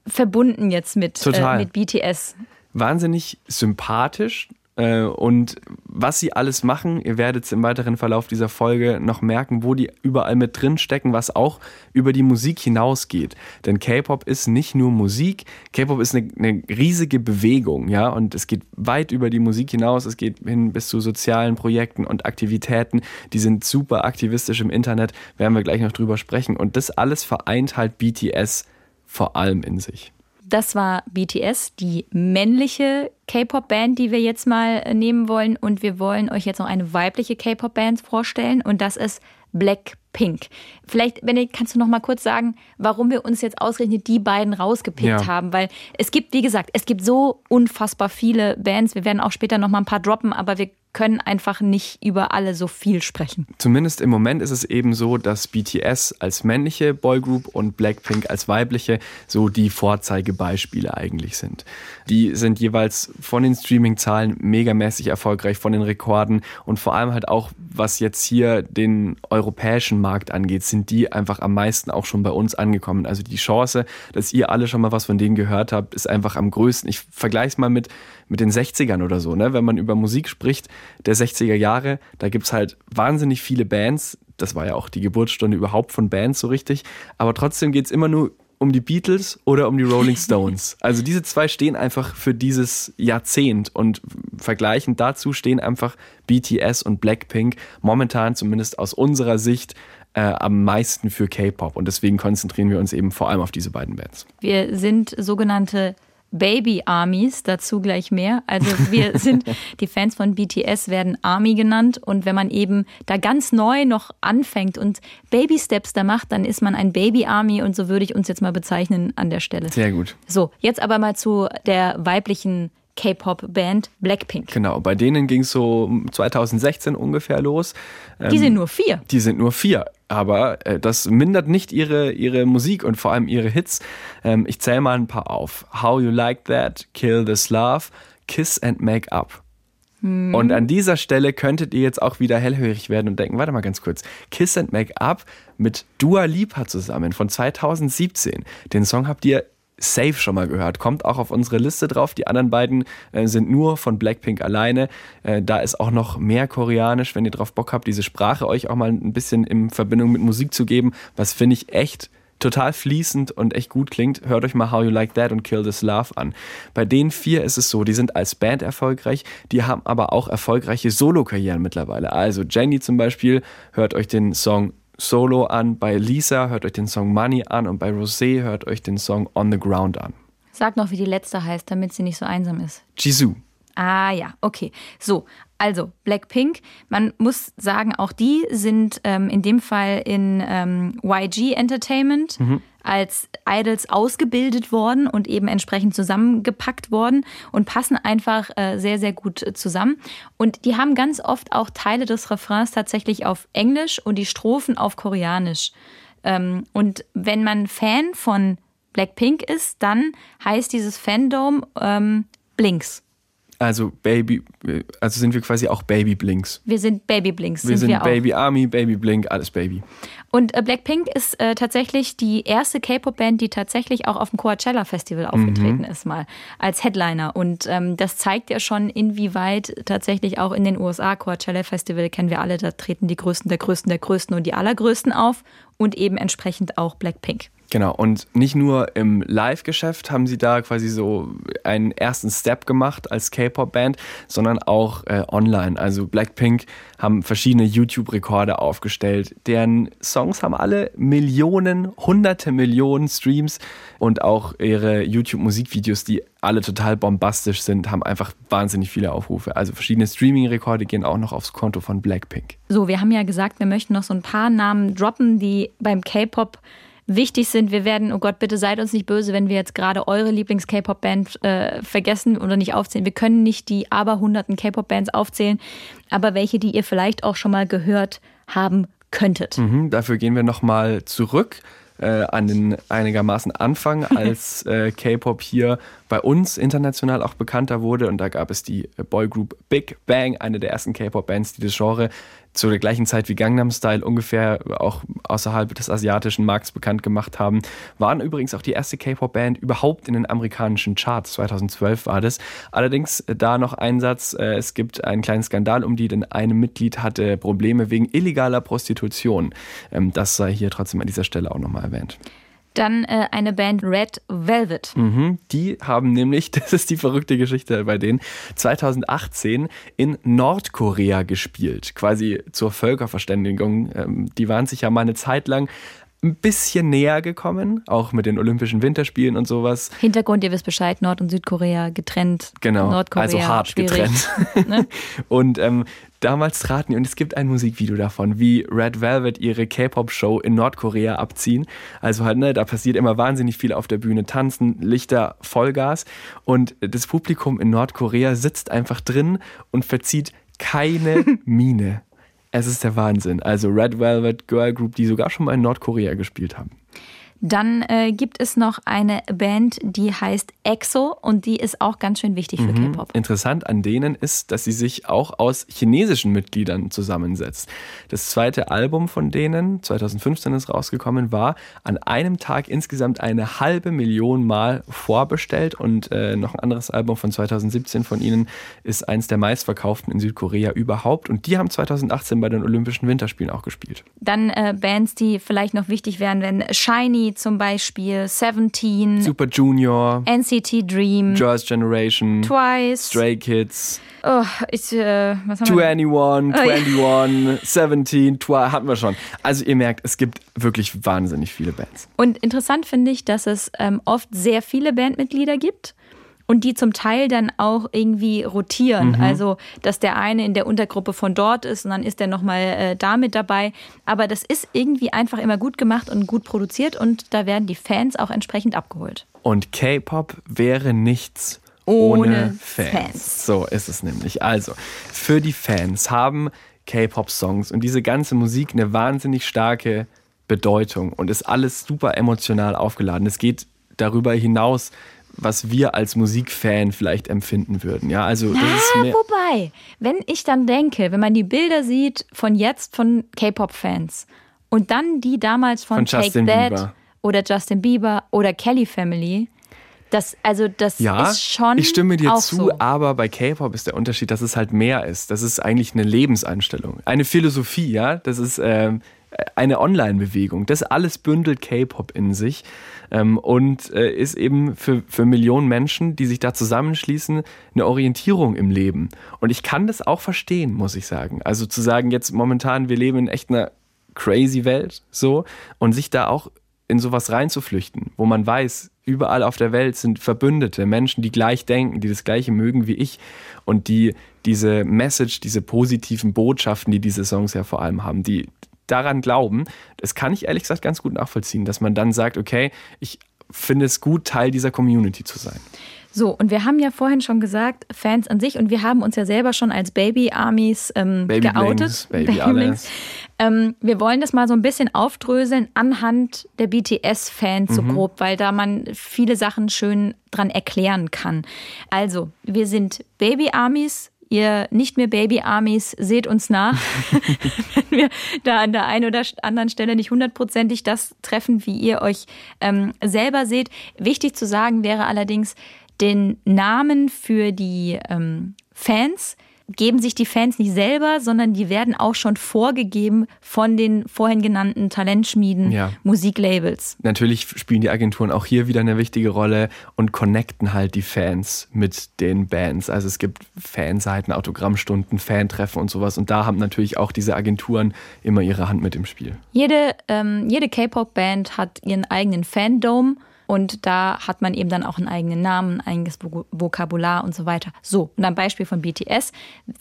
verbunden jetzt mit, äh, mit BTS. wahnsinnig sympathisch. Äh, und was sie alles machen, ihr werdet es im weiteren Verlauf dieser Folge noch merken, wo die überall mit drin stecken, was auch über die Musik hinausgeht. Denn K-Pop ist nicht nur Musik, K-Pop ist eine, eine riesige Bewegung, ja, und es geht weit über die Musik hinaus, es geht hin bis zu sozialen Projekten und Aktivitäten, die sind super aktivistisch im Internet, werden wir gleich noch drüber sprechen. Und das alles vereint halt BTS vor allem in sich. Das war BTS, die männliche K-Pop-Band, die wir jetzt mal äh, nehmen wollen. Und wir wollen euch jetzt noch eine weibliche K-Pop-Band vorstellen. Und das ist Blackpink. Vielleicht, Benedikt, kannst du noch mal kurz sagen, warum wir uns jetzt ausgerechnet die beiden rausgepickt ja. haben? Weil es gibt, wie gesagt, es gibt so unfassbar viele Bands. Wir werden auch später noch mal ein paar droppen, aber wir können einfach nicht über alle so viel sprechen. Zumindest im Moment ist es eben so, dass BTS als männliche Boygroup und Blackpink als weibliche so die Vorzeigebeispiele eigentlich sind. Die sind jeweils von den Streaming-Zahlen megamäßig erfolgreich, von den Rekorden und vor allem halt auch, was jetzt hier den europäischen Markt angeht, sind die einfach am meisten auch schon bei uns angekommen. Also die Chance, dass ihr alle schon mal was von denen gehört habt, ist einfach am größten. Ich vergleiche es mal mit, mit den 60ern oder so, ne? wenn man über Musik spricht der 60er Jahre. Da gibt es halt wahnsinnig viele Bands. Das war ja auch die Geburtsstunde überhaupt von Bands so richtig. Aber trotzdem geht es immer nur um die Beatles oder um die Rolling Stones. Also diese zwei stehen einfach für dieses Jahrzehnt und vergleichend dazu stehen einfach BTS und Blackpink momentan zumindest aus unserer Sicht äh, am meisten für K-Pop und deswegen konzentrieren wir uns eben vor allem auf diese beiden Bands. Wir sind sogenannte Baby Armies, dazu gleich mehr. Also wir sind, die Fans von BTS werden Army genannt und wenn man eben da ganz neu noch anfängt und Baby Steps da macht, dann ist man ein Baby Army und so würde ich uns jetzt mal bezeichnen an der Stelle. Sehr gut. So, jetzt aber mal zu der weiblichen K-Pop-Band Blackpink. Genau, bei denen ging es so 2016 ungefähr los. Die sind ähm, nur vier. Die sind nur vier. Aber äh, das mindert nicht ihre, ihre Musik und vor allem ihre Hits. Ähm, ich zähle mal ein paar auf. How You Like That, Kill This Love, Kiss and Make Up. Hm. Und an dieser Stelle könntet ihr jetzt auch wieder hellhörig werden und denken, warte mal ganz kurz. Kiss and Make Up mit Dua Lipa zusammen von 2017. Den Song habt ihr safe schon mal gehört. Kommt auch auf unsere Liste drauf. Die anderen beiden äh, sind nur von Blackpink alleine. Äh, da ist auch noch mehr Koreanisch, wenn ihr drauf Bock habt, diese Sprache euch auch mal ein bisschen in Verbindung mit Musik zu geben, was finde ich echt total fließend und echt gut klingt, hört euch mal How You Like That und Kill This Love an. Bei den vier ist es so, die sind als Band erfolgreich, die haben aber auch erfolgreiche Solo-Karrieren mittlerweile. Also Jenny zum Beispiel, hört euch den Song Solo an. Bei Lisa hört euch den Song Money an und bei Rosé hört euch den Song On the Ground an. Sag noch, wie die letzte heißt, damit sie nicht so einsam ist. Jisoo. Ah ja, okay. So, also Blackpink, man muss sagen, auch die sind ähm, in dem Fall in ähm, YG Entertainment. Mhm als Idols ausgebildet worden und eben entsprechend zusammengepackt worden und passen einfach äh, sehr, sehr gut zusammen. Und die haben ganz oft auch Teile des Refrains tatsächlich auf Englisch und die Strophen auf Koreanisch. Ähm, und wenn man Fan von Blackpink ist, dann heißt dieses Fandom ähm, Blinks. Also Baby, also sind wir quasi auch Baby Blinks. Wir sind Baby Blinks. Wir sind, wir Baby Army, Baby Blink, alles Baby. Und äh, Blackpink ist äh, tatsächlich die erste K-Pop-Band, die tatsächlich auch auf dem Coachella Festival aufgetreten mhm. ist, mal als Headliner. Und ähm, das zeigt ja schon, inwieweit tatsächlich auch in den USA Coachella Festival kennen wir alle, da treten die Größten der Größten der Größten und die Allergrößten auf und eben entsprechend auch Blackpink. Genau, und nicht nur im Live-Geschäft haben sie da quasi so einen ersten Step gemacht als K-Pop-Band, sondern auch äh, online. Also Blackpink haben verschiedene YouTube-Rekorde aufgestellt. Deren Songs haben alle Millionen, hunderte Millionen Streams und auch ihre YouTube-Musikvideos, die alle total bombastisch sind, haben einfach wahnsinnig viele Aufrufe. Also verschiedene Streaming-Rekorde gehen auch noch aufs Konto von Blackpink. So, wir haben ja gesagt, wir möchten noch so ein paar Namen droppen, die beim K-Pop wichtig sind. Wir werden, oh Gott, bitte seid uns nicht böse, wenn wir jetzt gerade eure Lieblings-K-Pop-Band äh, vergessen oder nicht aufzählen. Wir können nicht die aber hunderten K-Pop-Bands aufzählen, aber welche, die ihr vielleicht auch schon mal gehört haben könntet. Mhm, dafür gehen wir nochmal zurück. Äh, an den einigermaßen Anfang, als äh, K-Pop hier bei uns international auch bekannter wurde. Und da gab es die Boygroup Big Bang, eine der ersten K-Pop-Bands, die das Genre zu der gleichen Zeit wie Gangnam Style ungefähr auch außerhalb des asiatischen Markts bekannt gemacht haben, waren übrigens auch die erste K-Pop-Band überhaupt in den amerikanischen Charts. 2012 war das. Allerdings äh, da noch ein Satz, äh, es gibt einen kleinen Skandal um die, denn ein Mitglied hatte Probleme wegen illegaler Prostitution. Ähm, das sei hier trotzdem an dieser Stelle auch nochmal erwähnt. Dann äh, eine Band Red Velvet. Mhm, die haben nämlich, das ist die verrückte Geschichte bei denen, 2018 in Nordkorea gespielt, quasi zur Völkerverständigung. Ähm, die waren sich ja mal eine Zeit lang ein bisschen näher gekommen, auch mit den Olympischen Winterspielen und sowas. Hintergrund, ihr wisst Bescheid, Nord- und Südkorea getrennt. Genau, Nordkorea, also hart schwierig. getrennt. Ne? Und ähm, damals traten und es gibt ein Musikvideo davon, wie Red Velvet ihre K-Pop-Show in Nordkorea abziehen. Also halt, ne, da passiert immer wahnsinnig viel auf der Bühne, tanzen, Lichter, Vollgas. Und das Publikum in Nordkorea sitzt einfach drin und verzieht keine Miene. Es ist der Wahnsinn. Also Red Velvet Girl Group, die sogar schon mal in Nordkorea gespielt haben. Dann äh, gibt es noch eine Band, die heißt EXO und die ist auch ganz schön wichtig für Mhm. K-Pop. Interessant an denen ist, dass sie sich auch aus chinesischen Mitgliedern zusammensetzt. Das zweite Album von denen, 2015 ist rausgekommen, war an einem Tag insgesamt eine halbe Million Mal vorbestellt und äh, noch ein anderes Album von 2017 von ihnen ist eins der meistverkauften in Südkorea überhaupt und die haben 2018 bei den Olympischen Winterspielen auch gespielt. Dann äh, Bands, die vielleicht noch wichtig wären, wenn Shiny zum Beispiel, Seventeen, Super Junior, NCT Dream, Girls' Generation, Twice. Stray Kids, Oh, ich, äh, was haben wir? 21, Oh, ja. 21, 17, 12, hatten wir schon. Also ihr merkt, es gibt wirklich wahnsinnig viele Bands. Und interessant finde ich, dass es ähm, oft sehr viele Bandmitglieder gibt und die zum Teil dann auch irgendwie rotieren. Mhm. Also, dass der eine in der Untergruppe von dort ist und dann ist der nochmal äh, da mit dabei. Aber das ist irgendwie einfach immer gut gemacht und gut produziert und da werden die Fans auch entsprechend abgeholt. Und K-Pop wäre nichts Ohne ohne, Fans. Fans. So ist es nämlich. Also, für die Fans haben K-Pop-Songs und diese ganze Musik eine wahnsinnig starke Bedeutung und ist alles super emotional aufgeladen. Es geht darüber hinaus, was wir als Musikfan vielleicht empfinden würden. Ja, also das ist mehr. wobei, wenn ich dann denke, wenn man die Bilder sieht von jetzt von K-Pop-Fans und dann die damals von, Von Take Justin That Bieber. oder Justin Bieber oder Kelly Family, das, also das Ja, ist schon ich stimme dir zu, so. aber bei K-Pop ist der Unterschied, dass es halt mehr ist. Das ist eigentlich eine Lebenseinstellung, eine Philosophie, ja. Das ist ähm, eine Online-Bewegung. Das alles bündelt K-Pop in sich ähm, und äh, ist eben für, für Millionen Menschen, die sich da zusammenschließen, eine Orientierung im Leben. Und ich kann das auch verstehen, muss ich sagen. Also zu sagen, jetzt momentan, wir leben in echt einer crazy Welt, so, und sich da auch in sowas reinzuflüchten, wo man weiß, überall auf der Welt sind Verbündete, Menschen, die gleich denken, die das Gleiche mögen wie ich und die diese Message, diese positiven Botschaften, die diese Songs ja vor allem haben, die daran glauben, das kann ich ehrlich gesagt ganz gut nachvollziehen, dass man dann sagt, okay, ich finde es gut, Teil dieser Community zu sein. So, und wir haben ja vorhin schon gesagt, Fans an sich, und wir haben uns ja selber schon als Baby-Armies ähm, Baby geoutet. Blings, Baby alles. Ähm, wir wollen das mal so ein bisschen aufdröseln anhand der BTS-Fans so Mhm. grob, weil da man viele Sachen schön dran erklären kann. Also, wir sind Baby-Armies. Ihr nicht mehr Baby-Armies, seht uns nach, wenn wir da an der einen oder anderen Stelle nicht hundertprozentig das treffen, wie ihr euch ähm, selber seht. Wichtig zu sagen wäre allerdings, den Namen für die ähm, Fans geben sich die Fans nicht selber, sondern die werden auch schon vorgegeben von den vorhin genannten Talentschmieden, Ja. Musiklabels. Natürlich spielen die Agenturen auch hier wieder eine wichtige Rolle und connecten halt die Fans mit den Bands. Also es gibt Fanseiten, Autogrammstunden, Fantreffen und sowas. Und da haben natürlich auch diese Agenturen immer ihre Hand mit im Spiel. Jede, ähm, jede K-Pop-Band hat ihren eigenen Fandom und da hat man eben dann auch einen eigenen Namen, ein eigenes Vok- Vokabular und so weiter. So, und am Beispiel von BTS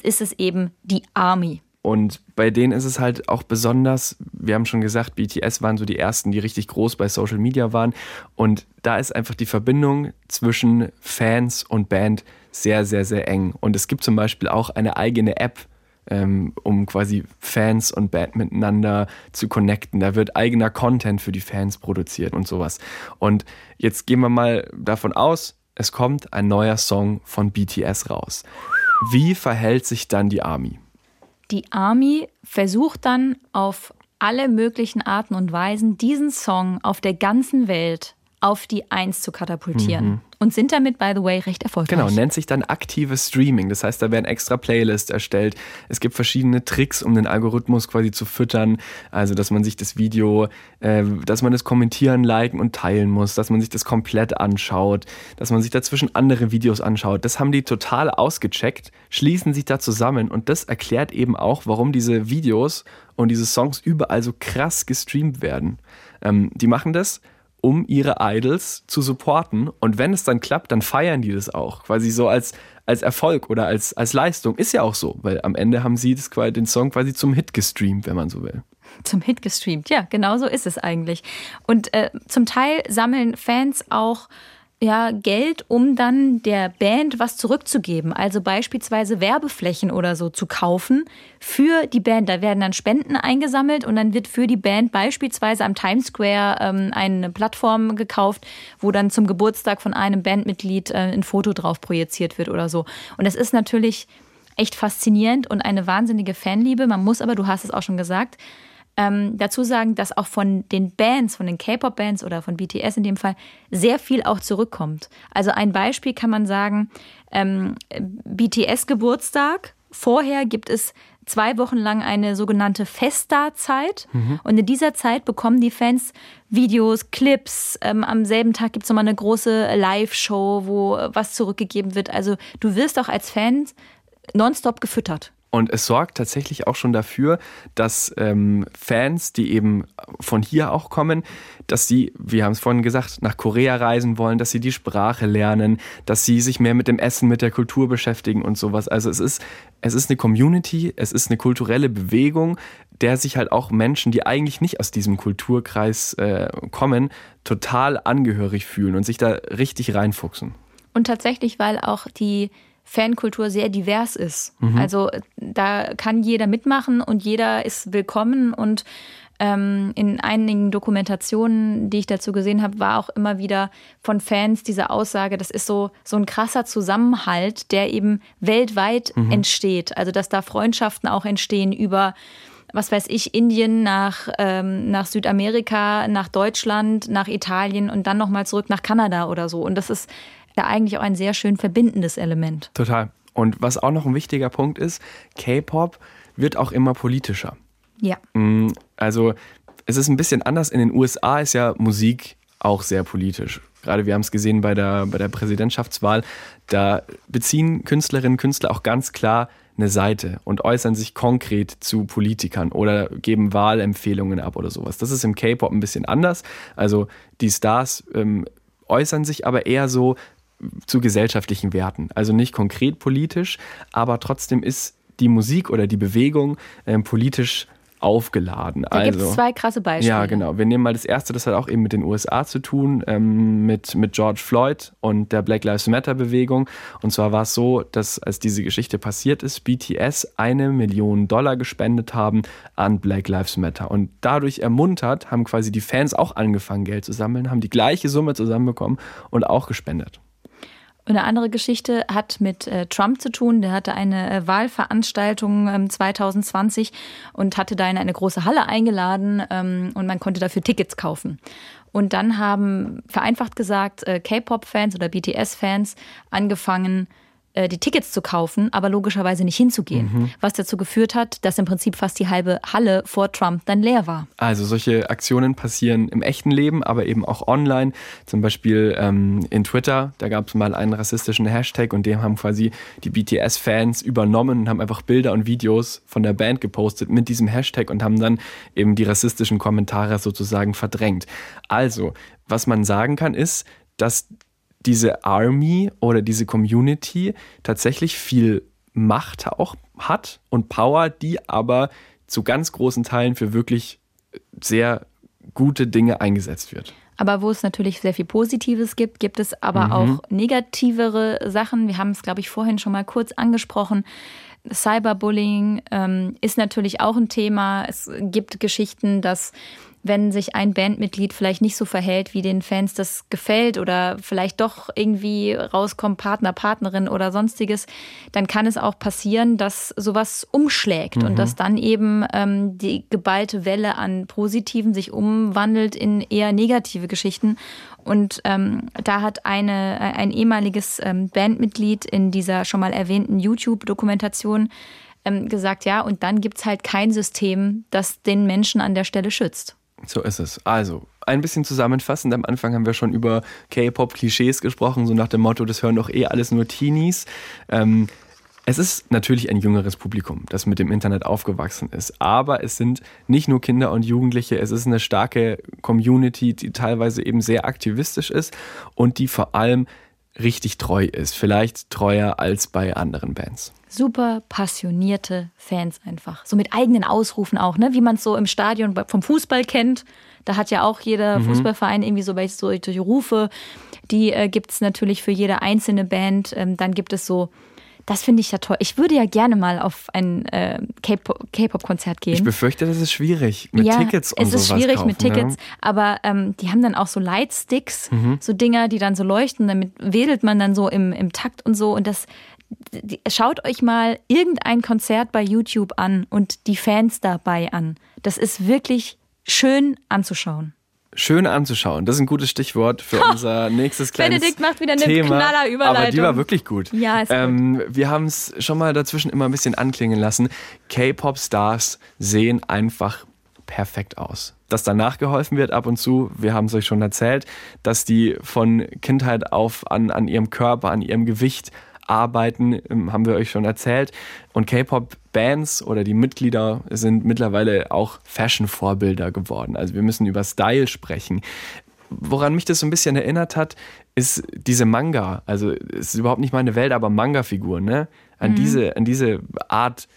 ist es eben die Army. Und bei denen ist es halt auch besonders, wir haben schon gesagt, BTS waren so die ersten, die richtig groß bei Social Media waren. Und da ist einfach die Verbindung zwischen Fans und Band sehr, sehr, sehr eng. Und es gibt zum Beispiel auch eine eigene App, ähm, um quasi Fans und Band miteinander zu connecten. Da wird eigener Content für die Fans produziert und sowas. Und jetzt gehen wir mal davon aus, es kommt ein neuer Song von BTS raus. Wie verhält sich dann die Army? Die Army versucht dann auf alle möglichen Arten und Weisen, diesen Song auf der ganzen Welt auf die Eins zu katapultieren. Mhm. Und sind damit, by the way, recht erfolgreich. Genau, nennt sich dann aktives Streaming. Das heißt, da werden extra Playlists erstellt. Es gibt verschiedene Tricks, um den Algorithmus quasi zu füttern. Also, dass man sich das Video, äh, dass man das kommentieren, liken und teilen muss, dass man sich das komplett anschaut, dass man sich dazwischen andere Videos anschaut. Das haben die total ausgecheckt, schließen sich da zusammen und das erklärt eben auch, warum diese Videos und diese Songs überall so krass gestreamt werden. Ähm, die machen das, um ihre Idols zu supporten. Und wenn es dann klappt, dann feiern die das auch. Quasi so als, als Erfolg oder als, als Leistung. Ist ja auch so, weil am Ende haben sie das, den Song quasi zum Hit gestreamt, wenn man so will. Zum Hit gestreamt, ja, genau so ist es eigentlich. Und äh, zum Teil sammeln Fans auch ja, Geld, um dann der Band was zurückzugeben. Also beispielsweise Werbeflächen oder so zu kaufen für die Band. Da werden dann Spenden eingesammelt und dann wird für die Band beispielsweise am Times Square ähm, eine Plattform gekauft, wo dann zum Geburtstag von einem Bandmitglied äh, ein Foto drauf projiziert wird oder so. Und das ist natürlich echt faszinierend und eine wahnsinnige Fanliebe. Man muss aber, du hast es auch schon gesagt, ähm, dazu sagen, dass auch von den Bands, von den K-Pop-Bands oder von BTS in dem Fall, sehr viel auch zurückkommt. Also ein Beispiel kann man sagen, ähm, BTS-Geburtstag. Vorher gibt es zwei Wochen lang eine sogenannte Festa-Zeit. Mhm. Und in dieser Zeit bekommen die Fans Videos, Clips. Ähm, am selben Tag gibt es nochmal eine große Live-Show, wo was zurückgegeben wird. Also du wirst auch als Fan nonstop gefüttert. Und es sorgt tatsächlich auch schon dafür, dass ähm, Fans, die eben von hier auch kommen, dass sie, wir haben es vorhin gesagt, nach Korea reisen wollen, dass sie die Sprache lernen, dass sie sich mehr mit dem Essen, mit der Kultur beschäftigen und sowas. Also es ist, es ist eine Community, es ist eine kulturelle Bewegung, der sich halt auch Menschen, die eigentlich nicht aus diesem Kulturkreis äh, kommen, total angehörig fühlen und sich da richtig reinfuchsen. Und tatsächlich, weil auch die Fankultur sehr divers ist. Mhm. Also da kann jeder mitmachen und jeder ist willkommen und ähm, in einigen Dokumentationen, die ich dazu gesehen habe, war auch immer wieder von Fans diese Aussage, das ist so, so ein krasser Zusammenhalt, der eben weltweit mhm. entsteht. Also dass da Freundschaften auch entstehen über was weiß ich, Indien nach, ähm, nach Südamerika, nach Deutschland, nach Italien und dann nochmal zurück nach Kanada oder so. Und das ist ja eigentlich auch ein sehr schön verbindendes Element. Total. Und was auch noch ein wichtiger Punkt ist, K-Pop wird auch immer politischer. Ja. Mm, also es ist ein bisschen anders. In den USA ist ja Musik auch sehr politisch. Gerade wir haben es gesehen bei der, bei der Präsidentschaftswahl. Da beziehen Künstlerinnen und Künstler auch ganz klar eine Seite und äußern sich konkret zu Politikern oder geben Wahlempfehlungen ab oder sowas. Das ist im K-Pop ein bisschen anders. Also die Stars ähm, äußern sich aber eher so zu gesellschaftlichen Werten. Also nicht konkret politisch, aber trotzdem ist die Musik oder die Bewegung äh, politisch aufgeladen. Da also, gibt es zwei krasse Beispiele. Ja, genau. Wir nehmen mal das erste, das hat auch eben mit den USA zu tun, ähm, mit, mit George Floyd und der Black Lives Matter Bewegung. Und zwar war es so, dass als diese Geschichte passiert ist, BTS eine Million Dollar gespendet haben an Black Lives Matter. Und dadurch ermuntert haben quasi die Fans auch angefangen, Geld zu sammeln, haben die gleiche Summe zusammenbekommen und auch gespendet. Eine andere Geschichte hat mit äh, Trump zu tun. Der hatte eine äh, Wahlveranstaltung ähm, 2020 und hatte da in eine große Halle eingeladen ähm, und man konnte dafür Tickets kaufen. Und dann haben vereinfacht gesagt äh, K-Pop-Fans oder BTS-Fans angefangen, die Tickets zu kaufen, aber logischerweise nicht hinzugehen. Mhm. Was dazu geführt hat, dass im Prinzip fast die halbe Halle vor Trump dann leer war. Also solche Aktionen passieren im echten Leben, aber eben auch online. Zum Beispiel ähm, in Twitter, da gab es mal einen rassistischen Hashtag und dem haben quasi die BTS-Fans übernommen und haben einfach Bilder und Videos von der Band gepostet mit diesem Hashtag und haben dann eben die rassistischen Kommentare sozusagen verdrängt. Also, was man sagen kann, ist, dass diese Army oder diese Community tatsächlich viel Macht auch hat und Power, die aber zu ganz großen Teilen für wirklich sehr gute Dinge eingesetzt wird. Aber wo es natürlich sehr viel Positives gibt, gibt es aber mhm. auch negativere Sachen. Wir haben es, glaube ich, vorhin schon mal kurz angesprochen. Cyberbullying ähm, ist natürlich auch ein Thema. Es gibt Geschichten, dass wenn sich ein Bandmitglied vielleicht nicht so verhält, wie den Fans das gefällt oder vielleicht doch irgendwie rauskommt, Partner, Partnerin oder sonstiges, dann kann es auch passieren, dass sowas umschlägt mhm. und dass dann eben ähm, die geballte Welle an Positiven sich umwandelt in eher negative Geschichten. Und ähm, da hat eine, ein ehemaliges ähm, Bandmitglied in dieser schon mal erwähnten YouTube-Dokumentation ähm, gesagt, ja, und dann gibt es halt kein System, das den Menschen an der Stelle schützt. So ist es. Also, ein bisschen zusammenfassend. Am Anfang haben wir schon über K-Pop-Klischees gesprochen, so nach dem Motto, das hören doch eh alles nur Teenies. Ähm, es ist natürlich ein jüngeres Publikum, das mit dem Internet aufgewachsen ist. Aber es sind nicht nur Kinder und Jugendliche, es ist eine starke Community, die teilweise eben sehr aktivistisch ist und die vor allem richtig treu ist. Vielleicht treuer als bei anderen Bands. Super passionierte Fans einfach. So mit eigenen Ausrufen auch, ne? wie man es so im Stadion vom Fußball kennt. Da hat ja auch jeder mhm. Fußballverein irgendwie so welche solche Rufe. Die äh, gibt es natürlich für jede einzelne Band. Ähm, dann gibt es so das finde ich ja toll. Ich würde ja gerne mal auf ein äh, K-Pop-Konzert gehen. Ich befürchte, das ist schwierig mit ja, Tickets und es ist schwierig kaufen, mit Tickets, ja. aber ähm, die haben dann auch so Lightsticks, mhm. so Dinger, die dann so leuchten. Damit wedelt man dann so im, im Takt und so. Und das schaut euch mal irgendein Konzert bei YouTube an und die Fans dabei an. Das ist wirklich schön anzuschauen schön anzuschauen. Das ist ein gutes Stichwort für unser nächstes kleines Benedikt macht wieder eine Thema. knaller Überleitung. Aber die war wirklich gut. Ja, ist ähm, gut. Wir haben es schon mal dazwischen immer ein bisschen anklingen lassen. K-Pop-Stars sehen einfach perfekt aus. Dass danach geholfen wird ab und zu, wir haben es euch schon erzählt, dass die von Kindheit auf an, an ihrem Körper, an ihrem Gewicht arbeiten, ähm, haben wir euch schon erzählt. Und K-Pop-Bands oder die Mitglieder sind mittlerweile auch Fashion-Vorbilder geworden. Also wir müssen über Style sprechen. Woran mich das so ein bisschen erinnert hat, ist diese Manga. Also es ist überhaupt nicht meine Welt, aber Manga-Figuren. Ne? An, mhm. diese, an diese Art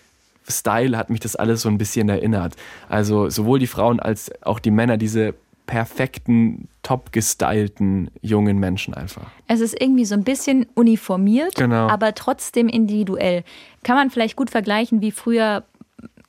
Style hat mich das alles so ein bisschen erinnert. Also sowohl die Frauen als auch die Männer, diese perfekten, top gestylten jungen Menschen einfach. Es ist irgendwie so ein bisschen uniformiert, genau. aber trotzdem individuell. Kann man vielleicht gut vergleichen wie früher,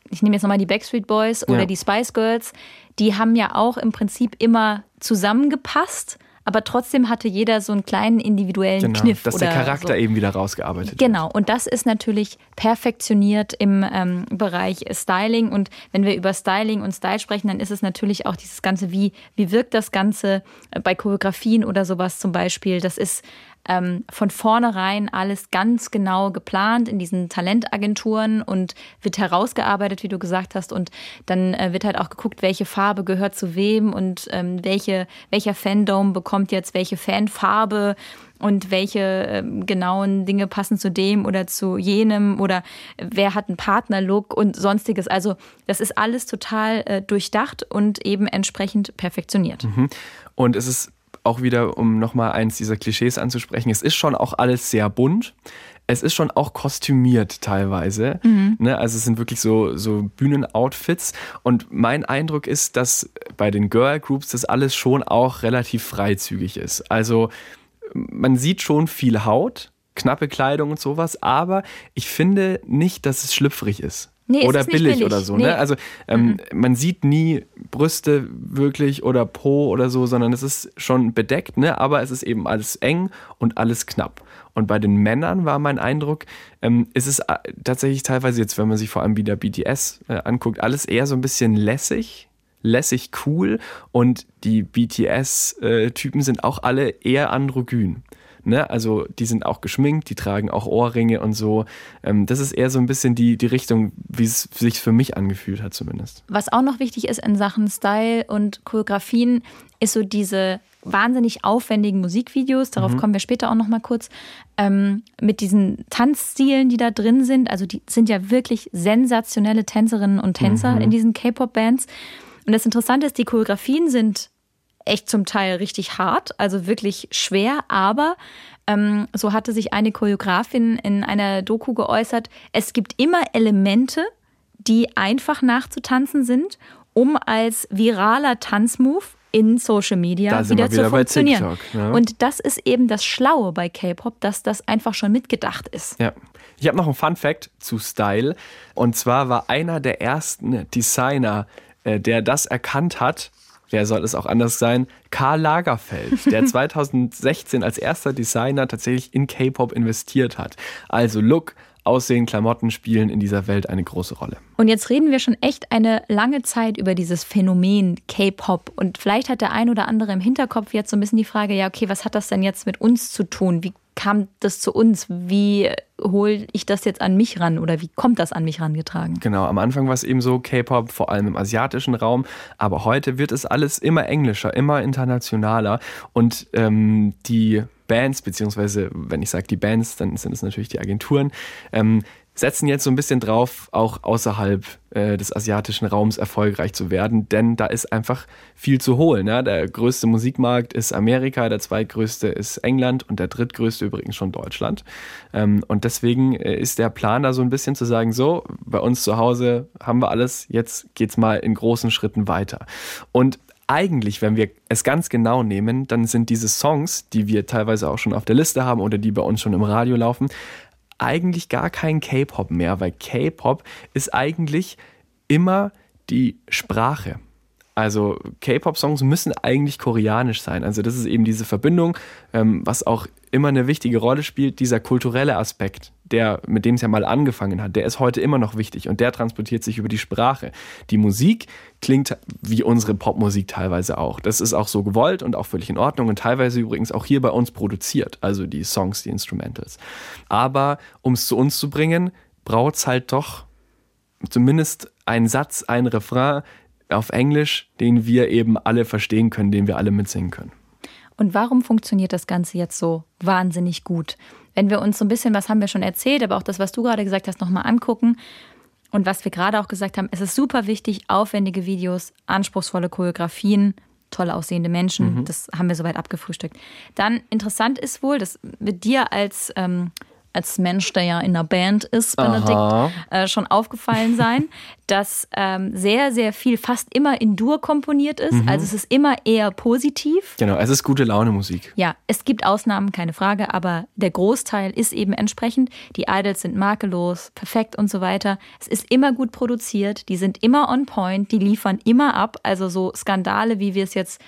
ich nehme jetzt nochmal die Backstreet Boys oder ja. die Spice Girls, die haben ja auch im Prinzip immer zusammengepasst aber trotzdem hatte jeder so einen kleinen individuellen genau, Kniff. Dass der Charakter so. eben wieder rausgearbeitet Genau, wird. und das ist natürlich perfektioniert im ähm, Bereich Styling. Und wenn wir über Styling und Style sprechen, dann ist es natürlich auch dieses Ganze, wie, wie wirkt das Ganze bei Choreografien oder sowas zum Beispiel. Das ist ähm, von vornherein alles ganz genau geplant in diesen Talentagenturen und wird herausgearbeitet, wie du gesagt hast. Und dann äh, wird halt auch geguckt, welche Farbe gehört zu wem und ähm, welche, welcher Fandom bekommt jetzt welche Fanfarbe und welche äh, genauen Dinge passen zu dem oder zu jenem oder wer hat einen Partnerlook und sonstiges. Also das ist alles total äh, durchdacht und eben entsprechend perfektioniert. Mhm. Und es ist auch wieder, um nochmal eins dieser Klischees anzusprechen, es ist schon auch alles sehr bunt. Es ist schon auch kostümiert teilweise. Mhm. Ne? Also es sind wirklich so, so Bühnenoutfits. Und mein Eindruck ist, dass bei den Girl Groups das alles schon auch relativ freizügig ist. Also man sieht schon viel Haut, knappe Kleidung und sowas, aber ich finde nicht, dass es schlüpfrig ist. Nee, oder billig, billig, oder so. Ne? Nee. Ne? Also ähm, mhm. man sieht nie Brüste wirklich oder Po oder so, sondern es ist schon bedeckt, ne? aber es ist eben alles eng und alles knapp. Und bei den Männern war mein Eindruck, ähm, ist es äh, tatsächlich teilweise jetzt, wenn man sich vor allem wieder BTS äh, anguckt, alles eher so ein bisschen lässig, lässig cool und die BTS-Typen äh, sind auch alle eher androgyn. Ne? Also die sind auch geschminkt, die tragen auch Ohrringe und so. Ähm, das ist eher so ein bisschen die, die Richtung, wie es sich für mich angefühlt hat zumindest. Was auch noch wichtig ist in Sachen Style und Choreografien, ist so diese wahnsinnig aufwendigen Musikvideos, darauf mhm. kommen wir später auch noch mal kurz, ähm, mit diesen Tanzstilen, die da drin sind. Also die sind ja wirklich sensationelle Tänzerinnen und Tänzer mhm. in diesen K-Pop-Bands. Und das Interessante ist, die Choreografien sind echt zum Teil richtig hart, also wirklich schwer, aber ähm, so hatte sich eine Choreografin in einer Doku geäußert, es gibt immer Elemente, die einfach nachzutanzen sind, um als viraler Tanzmove in Social Media Da sind wieder, wir wieder zu bei funktionieren. TikTok, ne? Und das ist eben das Schlaue bei K-Pop, dass das einfach schon mitgedacht ist. Ja. Ich habe noch einen Fun Fact zu Style. Und zwar war einer der ersten Designer, äh, der das erkannt hat, wer soll es auch anders sein, Karl Lagerfeld, der 2016 als erster Designer tatsächlich in K-Pop investiert hat. Also Look, Aussehen, Klamotten spielen in dieser Welt eine große Rolle. Und jetzt reden wir schon echt eine lange Zeit über dieses Phänomen K-Pop. Und vielleicht hat der ein oder andere im Hinterkopf jetzt so ein bisschen die Frage, ja, okay, was hat das denn jetzt mit uns zu tun? Wie kam das zu uns? Wie hole ich das jetzt an mich ran oder wie kommt das an mich rangetragen? Genau, am Anfang war es eben so K-Pop, vor allem im asiatischen Raum, aber heute wird es alles immer englischer, immer internationaler und ähm, die Bands, beziehungsweise wenn ich sage die Bands, dann sind es natürlich die Agenturen, ähm, setzen jetzt so ein bisschen drauf, auch außerhalb äh, des asiatischen Raums erfolgreich zu werden, denn da ist einfach viel zu holen. Ne? Der größte Musikmarkt ist Amerika, der zweitgrößte ist England und der drittgrößte übrigens schon Deutschland. Ähm, und deswegen äh, ist der Plan da so ein bisschen zu sagen, so, bei uns zu Hause haben wir alles, jetzt geht's mal in großen Schritten weiter. Und eigentlich, wenn wir es ganz genau nehmen, dann sind diese Songs, die wir teilweise auch schon auf der Liste haben oder die bei uns schon im Radio laufen, eigentlich gar kein K-Pop mehr, weil K-Pop ist eigentlich immer die Sprache. Also K-Pop-Songs müssen eigentlich koreanisch sein. Also das ist eben diese Verbindung, ähm, was auch immer eine wichtige Rolle spielt, dieser kulturelle Aspekt, der, mit dem es ja mal angefangen hat, der ist heute immer noch wichtig und der transportiert sich über die Sprache. Die Musik klingt wie unsere Popmusik teilweise auch. Das ist auch so gewollt und auch völlig in Ordnung und teilweise übrigens auch hier bei uns produziert, also die Songs, die Instrumentals. Aber um es zu uns zu bringen, braucht es halt doch zumindest einen Satz, einen Refrain auf Englisch, den wir eben alle verstehen können, den wir alle mitsingen können. Und warum funktioniert das Ganze jetzt so wahnsinnig gut? Wenn wir uns so ein bisschen, was haben wir schon erzählt, aber auch das, was du gerade gesagt hast, nochmal angucken und was wir gerade auch gesagt haben, es ist super wichtig, aufwendige Videos, anspruchsvolle Choreografien, toll aussehende Menschen, Mhm. das haben wir soweit abgefrühstückt. Dann interessant ist wohl, dass mit dir als, ähm, als Mensch, der ja in einer Band ist, Benedikt, äh, schon aufgefallen sein, dass ähm, sehr, sehr viel fast immer in Dur komponiert ist. Mhm. Also es ist immer eher positiv. Genau, es ist gute Laune Musik. Ja, es gibt Ausnahmen, keine Frage, aber der Großteil ist eben entsprechend. Die Idols sind makellos, perfekt und so weiter. Es ist immer gut produziert, die sind immer on point, die liefern immer ab. Also so Skandale, wie wir es jetzt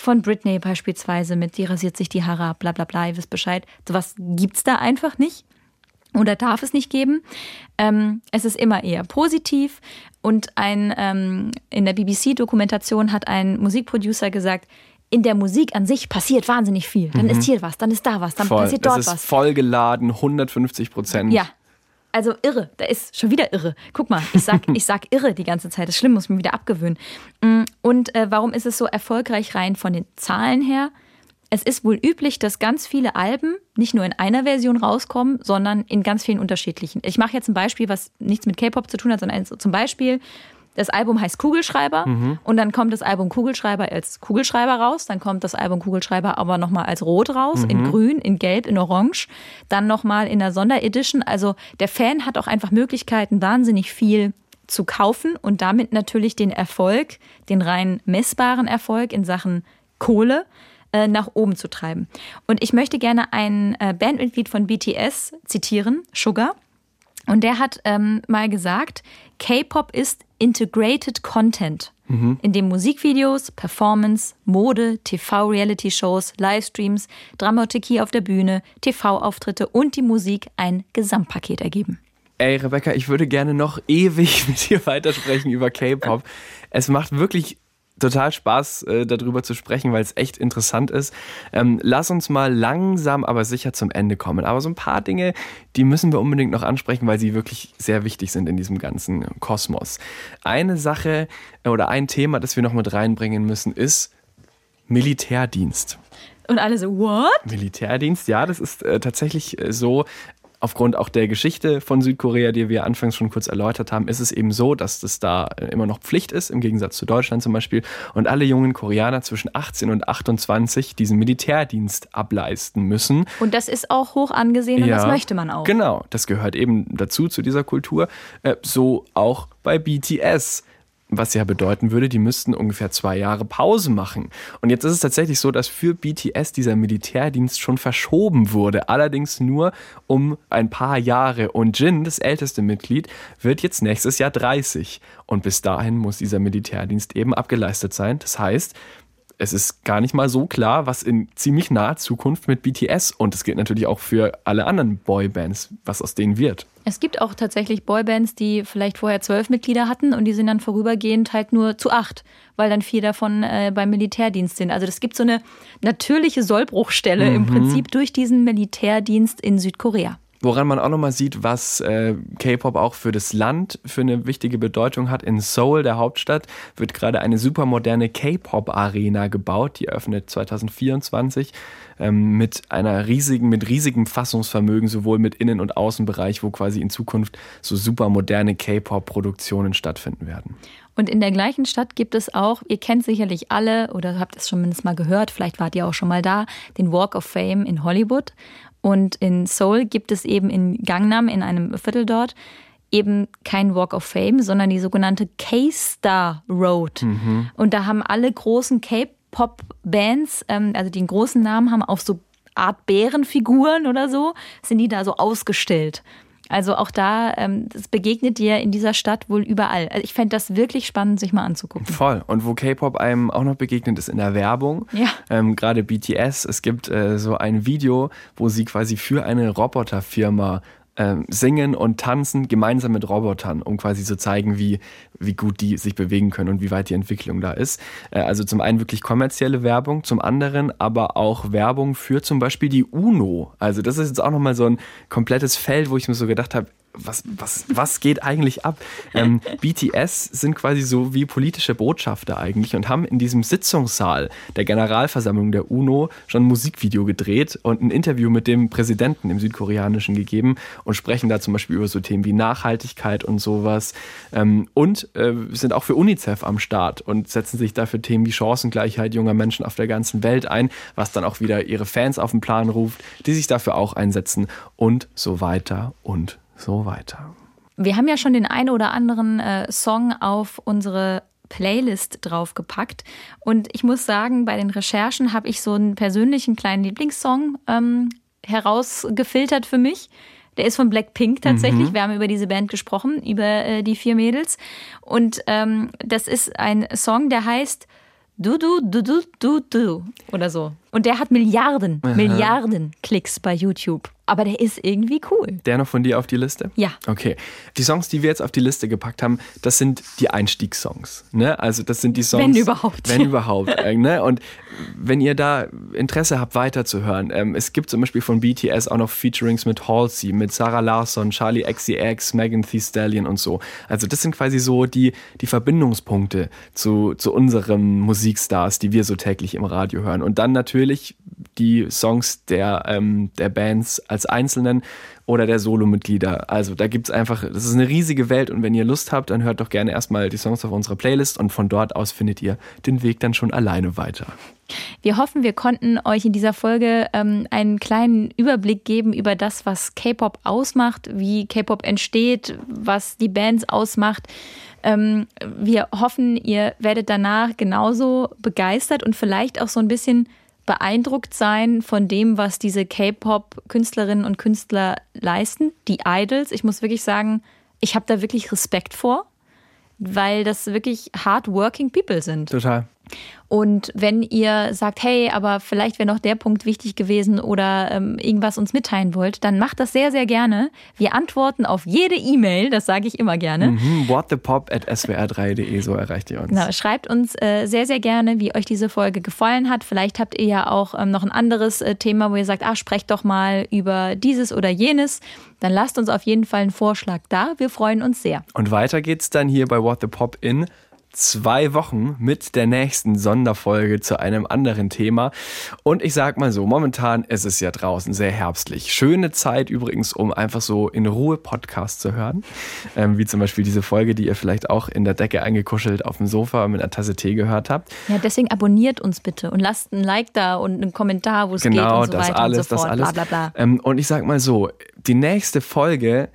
von Britney beispielsweise mit, die rasiert sich die Haare ab, bla bla bla, ihr wisst Bescheid. Sowas gibt's da einfach nicht oder darf es nicht geben. Ähm, es ist immer eher positiv. Und ein, ähm, in der BBC-Dokumentation hat ein Musikproducer gesagt, in der Musik an sich passiert wahnsinnig viel. Dann ist hier was, dann ist da was, dann Mhm. Voll. passiert Das dort ist was. vollgeladen, 150 Prozent. Ja. Also irre, da ist schon wieder irre. Guck mal, ich sag, ich sag irre die ganze Zeit. Das ist schlimm, muss mir wieder abgewöhnen. Mm, Und äh, warum ist es so erfolgreich rein von den Zahlen her? Es ist wohl üblich, dass ganz viele Alben nicht nur in einer Version rauskommen, sondern in ganz vielen unterschiedlichen. Ich mache jetzt ein Beispiel, was nichts mit K-Pop zu tun hat, sondern zum Beispiel, das Album heißt Kugelschreiber und dann kommt das Album Kugelschreiber als Kugelschreiber raus, dann kommt das Album Kugelschreiber aber nochmal als Rot raus, in Grün, in Gelb, in Orange, dann nochmal in der Sonderedition. Also der Fan hat auch einfach Möglichkeiten, wahnsinnig viel zu kaufen und damit natürlich den Erfolg, den rein messbaren Erfolg in Sachen Kohle äh, nach oben zu treiben. Und ich möchte gerne ein äh, Bandmitglied von BTS zitieren, Sugar. Und der hat ähm, mal gesagt, K-Pop ist Integrated Content, in dem Musikvideos, Performance, Mode, TV-Reality-Shows, Livestreams, Dramaturgie auf der Bühne, TV-Auftritte und die Musik ein Gesamtpaket ergeben. Ey, Rebecca, ich würde gerne noch ewig mit dir weitersprechen über K-Pop. Es macht wirklich total Spaß, äh, darüber zu sprechen, weil es echt interessant ist. Ähm, lass uns mal langsam, aber sicher zum Ende kommen. Aber so ein paar Dinge, die müssen wir unbedingt noch ansprechen, weil sie wirklich sehr wichtig sind in diesem ganzen Kosmos. Eine Sache äh, oder ein Thema, das wir noch mit reinbringen müssen, ist Militärdienst. Und alle so, what? Militärdienst, ja, das ist äh, tatsächlich äh, so. Aufgrund auch der Geschichte von Südkorea, die wir anfangs schon kurz erläutert haben, ist es eben so, dass das da immer noch Pflicht ist, im Gegensatz zu Deutschland zum Beispiel. Und alle jungen Koreaner zwischen 18 und 28 diesen Militärdienst ableisten müssen. Und das ist auch hoch angesehen und das möchte man auch. Genau, das gehört eben dazu, zu dieser Kultur. Äh, so auch bei BTS. Was ja bedeuten würde, die müssten ungefähr zwei Jahre Pause machen. Und jetzt ist es tatsächlich so, dass für BTS dieser Militärdienst schon verschoben wurde, allerdings nur um ein paar Jahre. Und Jin, das älteste Mitglied, wird jetzt nächstes Jahr 30. Und bis dahin muss dieser Militärdienst eben abgeleistet sein. Das heißt, es ist gar nicht mal so klar, was in ziemlich naher Zukunft mit BTS und es gilt natürlich auch für alle anderen Boybands, was aus denen wird. Es gibt auch tatsächlich Boybands, die vielleicht vorher zwölf Mitglieder hatten und die sind dann vorübergehend halt nur zu acht, weil dann vier davon äh, beim Militärdienst sind. Also es gibt so eine natürliche Sollbruchstelle mhm. im Prinzip durch diesen Militärdienst in Südkorea. Woran man auch nochmal sieht, was äh, K-Pop auch für das Land für eine wichtige Bedeutung hat. In Seoul, der Hauptstadt, wird gerade eine supermoderne K-Pop-Arena gebaut. Die eröffnet 2024 ähm, mit einer riesigen, mit riesigem Fassungsvermögen, sowohl mit Innen- und Außenbereich, wo quasi in Zukunft so supermoderne K-Pop-Produktionen stattfinden werden. Und in der gleichen Stadt gibt es auch, ihr kennt sicherlich alle oder habt es schon mindestens mal gehört, vielleicht wart ihr auch schon mal da, den Walk of Fame in Hollywood. Und in Seoul gibt es eben in Gangnam, in einem Viertel dort, eben kein Walk of Fame, sondern die sogenannte K-Star Road. Mhm. Und da haben alle großen K-Pop-Bands, ähm, also die einen großen Namen haben, auf so Art Bärenfiguren oder so, sind die da so ausgestellt. Also auch da, ähm, das begegnet dir in dieser Stadt wohl überall. Also ich fände das wirklich spannend, sich mal anzugucken. Voll. Und wo K-Pop einem auch noch begegnet, ist in der Werbung. Ja. Ähm, Gerade BTS. Es gibt äh, so ein Video, wo sie quasi für eine Roboterfirma ähm, singen und tanzen gemeinsam mit Robotern, um quasi zu zeigen, wie, wie gut die sich bewegen können und wie weit die Entwicklung da ist. Äh, also zum einen wirklich kommerzielle Werbung, zum anderen aber auch Werbung für zum Beispiel die UNO. Also das ist jetzt auch nochmal so ein komplettes Feld, wo ich mir so gedacht habe, was, was, was geht eigentlich ab? Ähm, BTS sind quasi so wie politische Botschafter eigentlich und haben in diesem Sitzungssaal der Generalversammlung der UNO schon ein Musikvideo gedreht und ein Interview mit dem Präsidenten im Südkoreanischen gegeben und sprechen da zum Beispiel über so Themen wie Nachhaltigkeit und sowas. Ähm, und äh, sind auch für UNICEF am Start und setzen sich da für Themen wie Chancengleichheit junger Menschen auf der ganzen Welt ein, was dann auch wieder ihre Fans auf den Plan ruft, die sich dafür auch einsetzen und so weiter und so weiter. Wir haben ja schon den einen oder anderen äh, Song auf unsere Playlist draufgepackt. Und ich muss sagen, bei den Recherchen habe ich so einen persönlichen kleinen Lieblingssong ähm, herausgefiltert für mich. Der ist von Blackpink tatsächlich. Mhm. Wir haben über diese Band gesprochen, über äh, die vier Mädels. Und ähm, das ist ein Song, der heißt Du, du, du, du, du, du oder so. Und der hat Milliarden, Aha. Milliarden Klicks bei YouTube aber der ist irgendwie cool. Der noch von dir auf die Liste? Ja. Okay. Die Songs, die wir jetzt auf die Liste gepackt haben, das sind die Einstiegssongs. Ne? Also das sind die Songs. Wenn überhaupt. Wenn überhaupt. Äh, ne? Und wenn ihr da Interesse habt, weiterzuhören, ähm, es gibt zum Beispiel von BTS auch noch Featurings mit Halsey, mit Sarah Larson, Charlie XCX, Megan Thee Stallion und so. Also das sind quasi so die, die Verbindungspunkte zu, zu unseren Musikstars, die wir so täglich im Radio hören. Und dann natürlich die Songs der, ähm, der Bands als als Einzelnen oder der Solomitglieder. Also da gibt es einfach, das ist eine riesige Welt und wenn ihr Lust habt, dann hört doch gerne erstmal die Songs auf unserer Playlist und von dort aus findet ihr den Weg dann schon alleine weiter. Wir hoffen, wir konnten euch in dieser Folge ähm, einen kleinen Überblick geben über das, was K-Pop ausmacht, wie K-Pop entsteht, was die Bands ausmacht. Ähm, wir hoffen, ihr werdet danach genauso begeistert und vielleicht auch so ein bisschen beeindruckt sein von dem, was diese K-Pop-Künstlerinnen und Künstler leisten, die Idols. Ich muss wirklich sagen, ich habe da wirklich Respekt vor, weil das wirklich hardworking People sind. Total. Und wenn ihr sagt, hey, aber vielleicht wäre noch der Punkt wichtig gewesen oder ähm, irgendwas uns mitteilen wollt, dann macht das sehr, sehr gerne. Wir antworten auf jede E-Mail, das sage ich immer gerne. Mhm, whatthepop at swr3.de, so erreicht ihr uns. Genau, schreibt uns äh, sehr, sehr gerne, wie euch diese Folge gefallen hat. Vielleicht habt ihr ja auch ähm, noch ein anderes äh, Thema, wo ihr sagt, ah, sprecht doch mal über dieses oder jenes. Dann lasst uns auf jeden Fall einen Vorschlag da. Wir freuen uns sehr. Und weiter geht's dann hier bei What the Pop in zwei Wochen mit der nächsten Sonderfolge zu einem anderen Thema. Und ich sag mal so, momentan ist es ja draußen sehr herbstlich. Schöne Zeit übrigens, um einfach so in Ruhe Podcast zu hören. Ähm, wie zum Beispiel diese Folge, die ihr vielleicht auch in der Decke eingekuschelt auf dem Sofa mit einer Tasse Tee gehört habt. Ja, deswegen abonniert uns bitte und lasst ein Like da und einen Kommentar, wo es genau, geht und so das weiter alles, und so fort. Das alles. Bla, bla, bla. Ähm, und ich sag mal so, die nächste Folge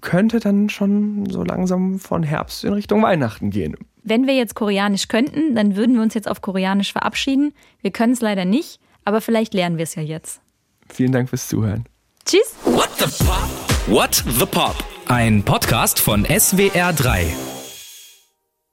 könnte dann schon so langsam von Herbst in Richtung Weihnachten gehen wenn wir jetzt Koreanisch könnten, dann würden wir uns jetzt auf Koreanisch verabschieden. Wir können es leider nicht, aber vielleicht lernen wir es ja jetzt. Vielen Dank fürs Zuhören. Tschüss. What the Pop? What the Pop? Ein Podcast von SWR3.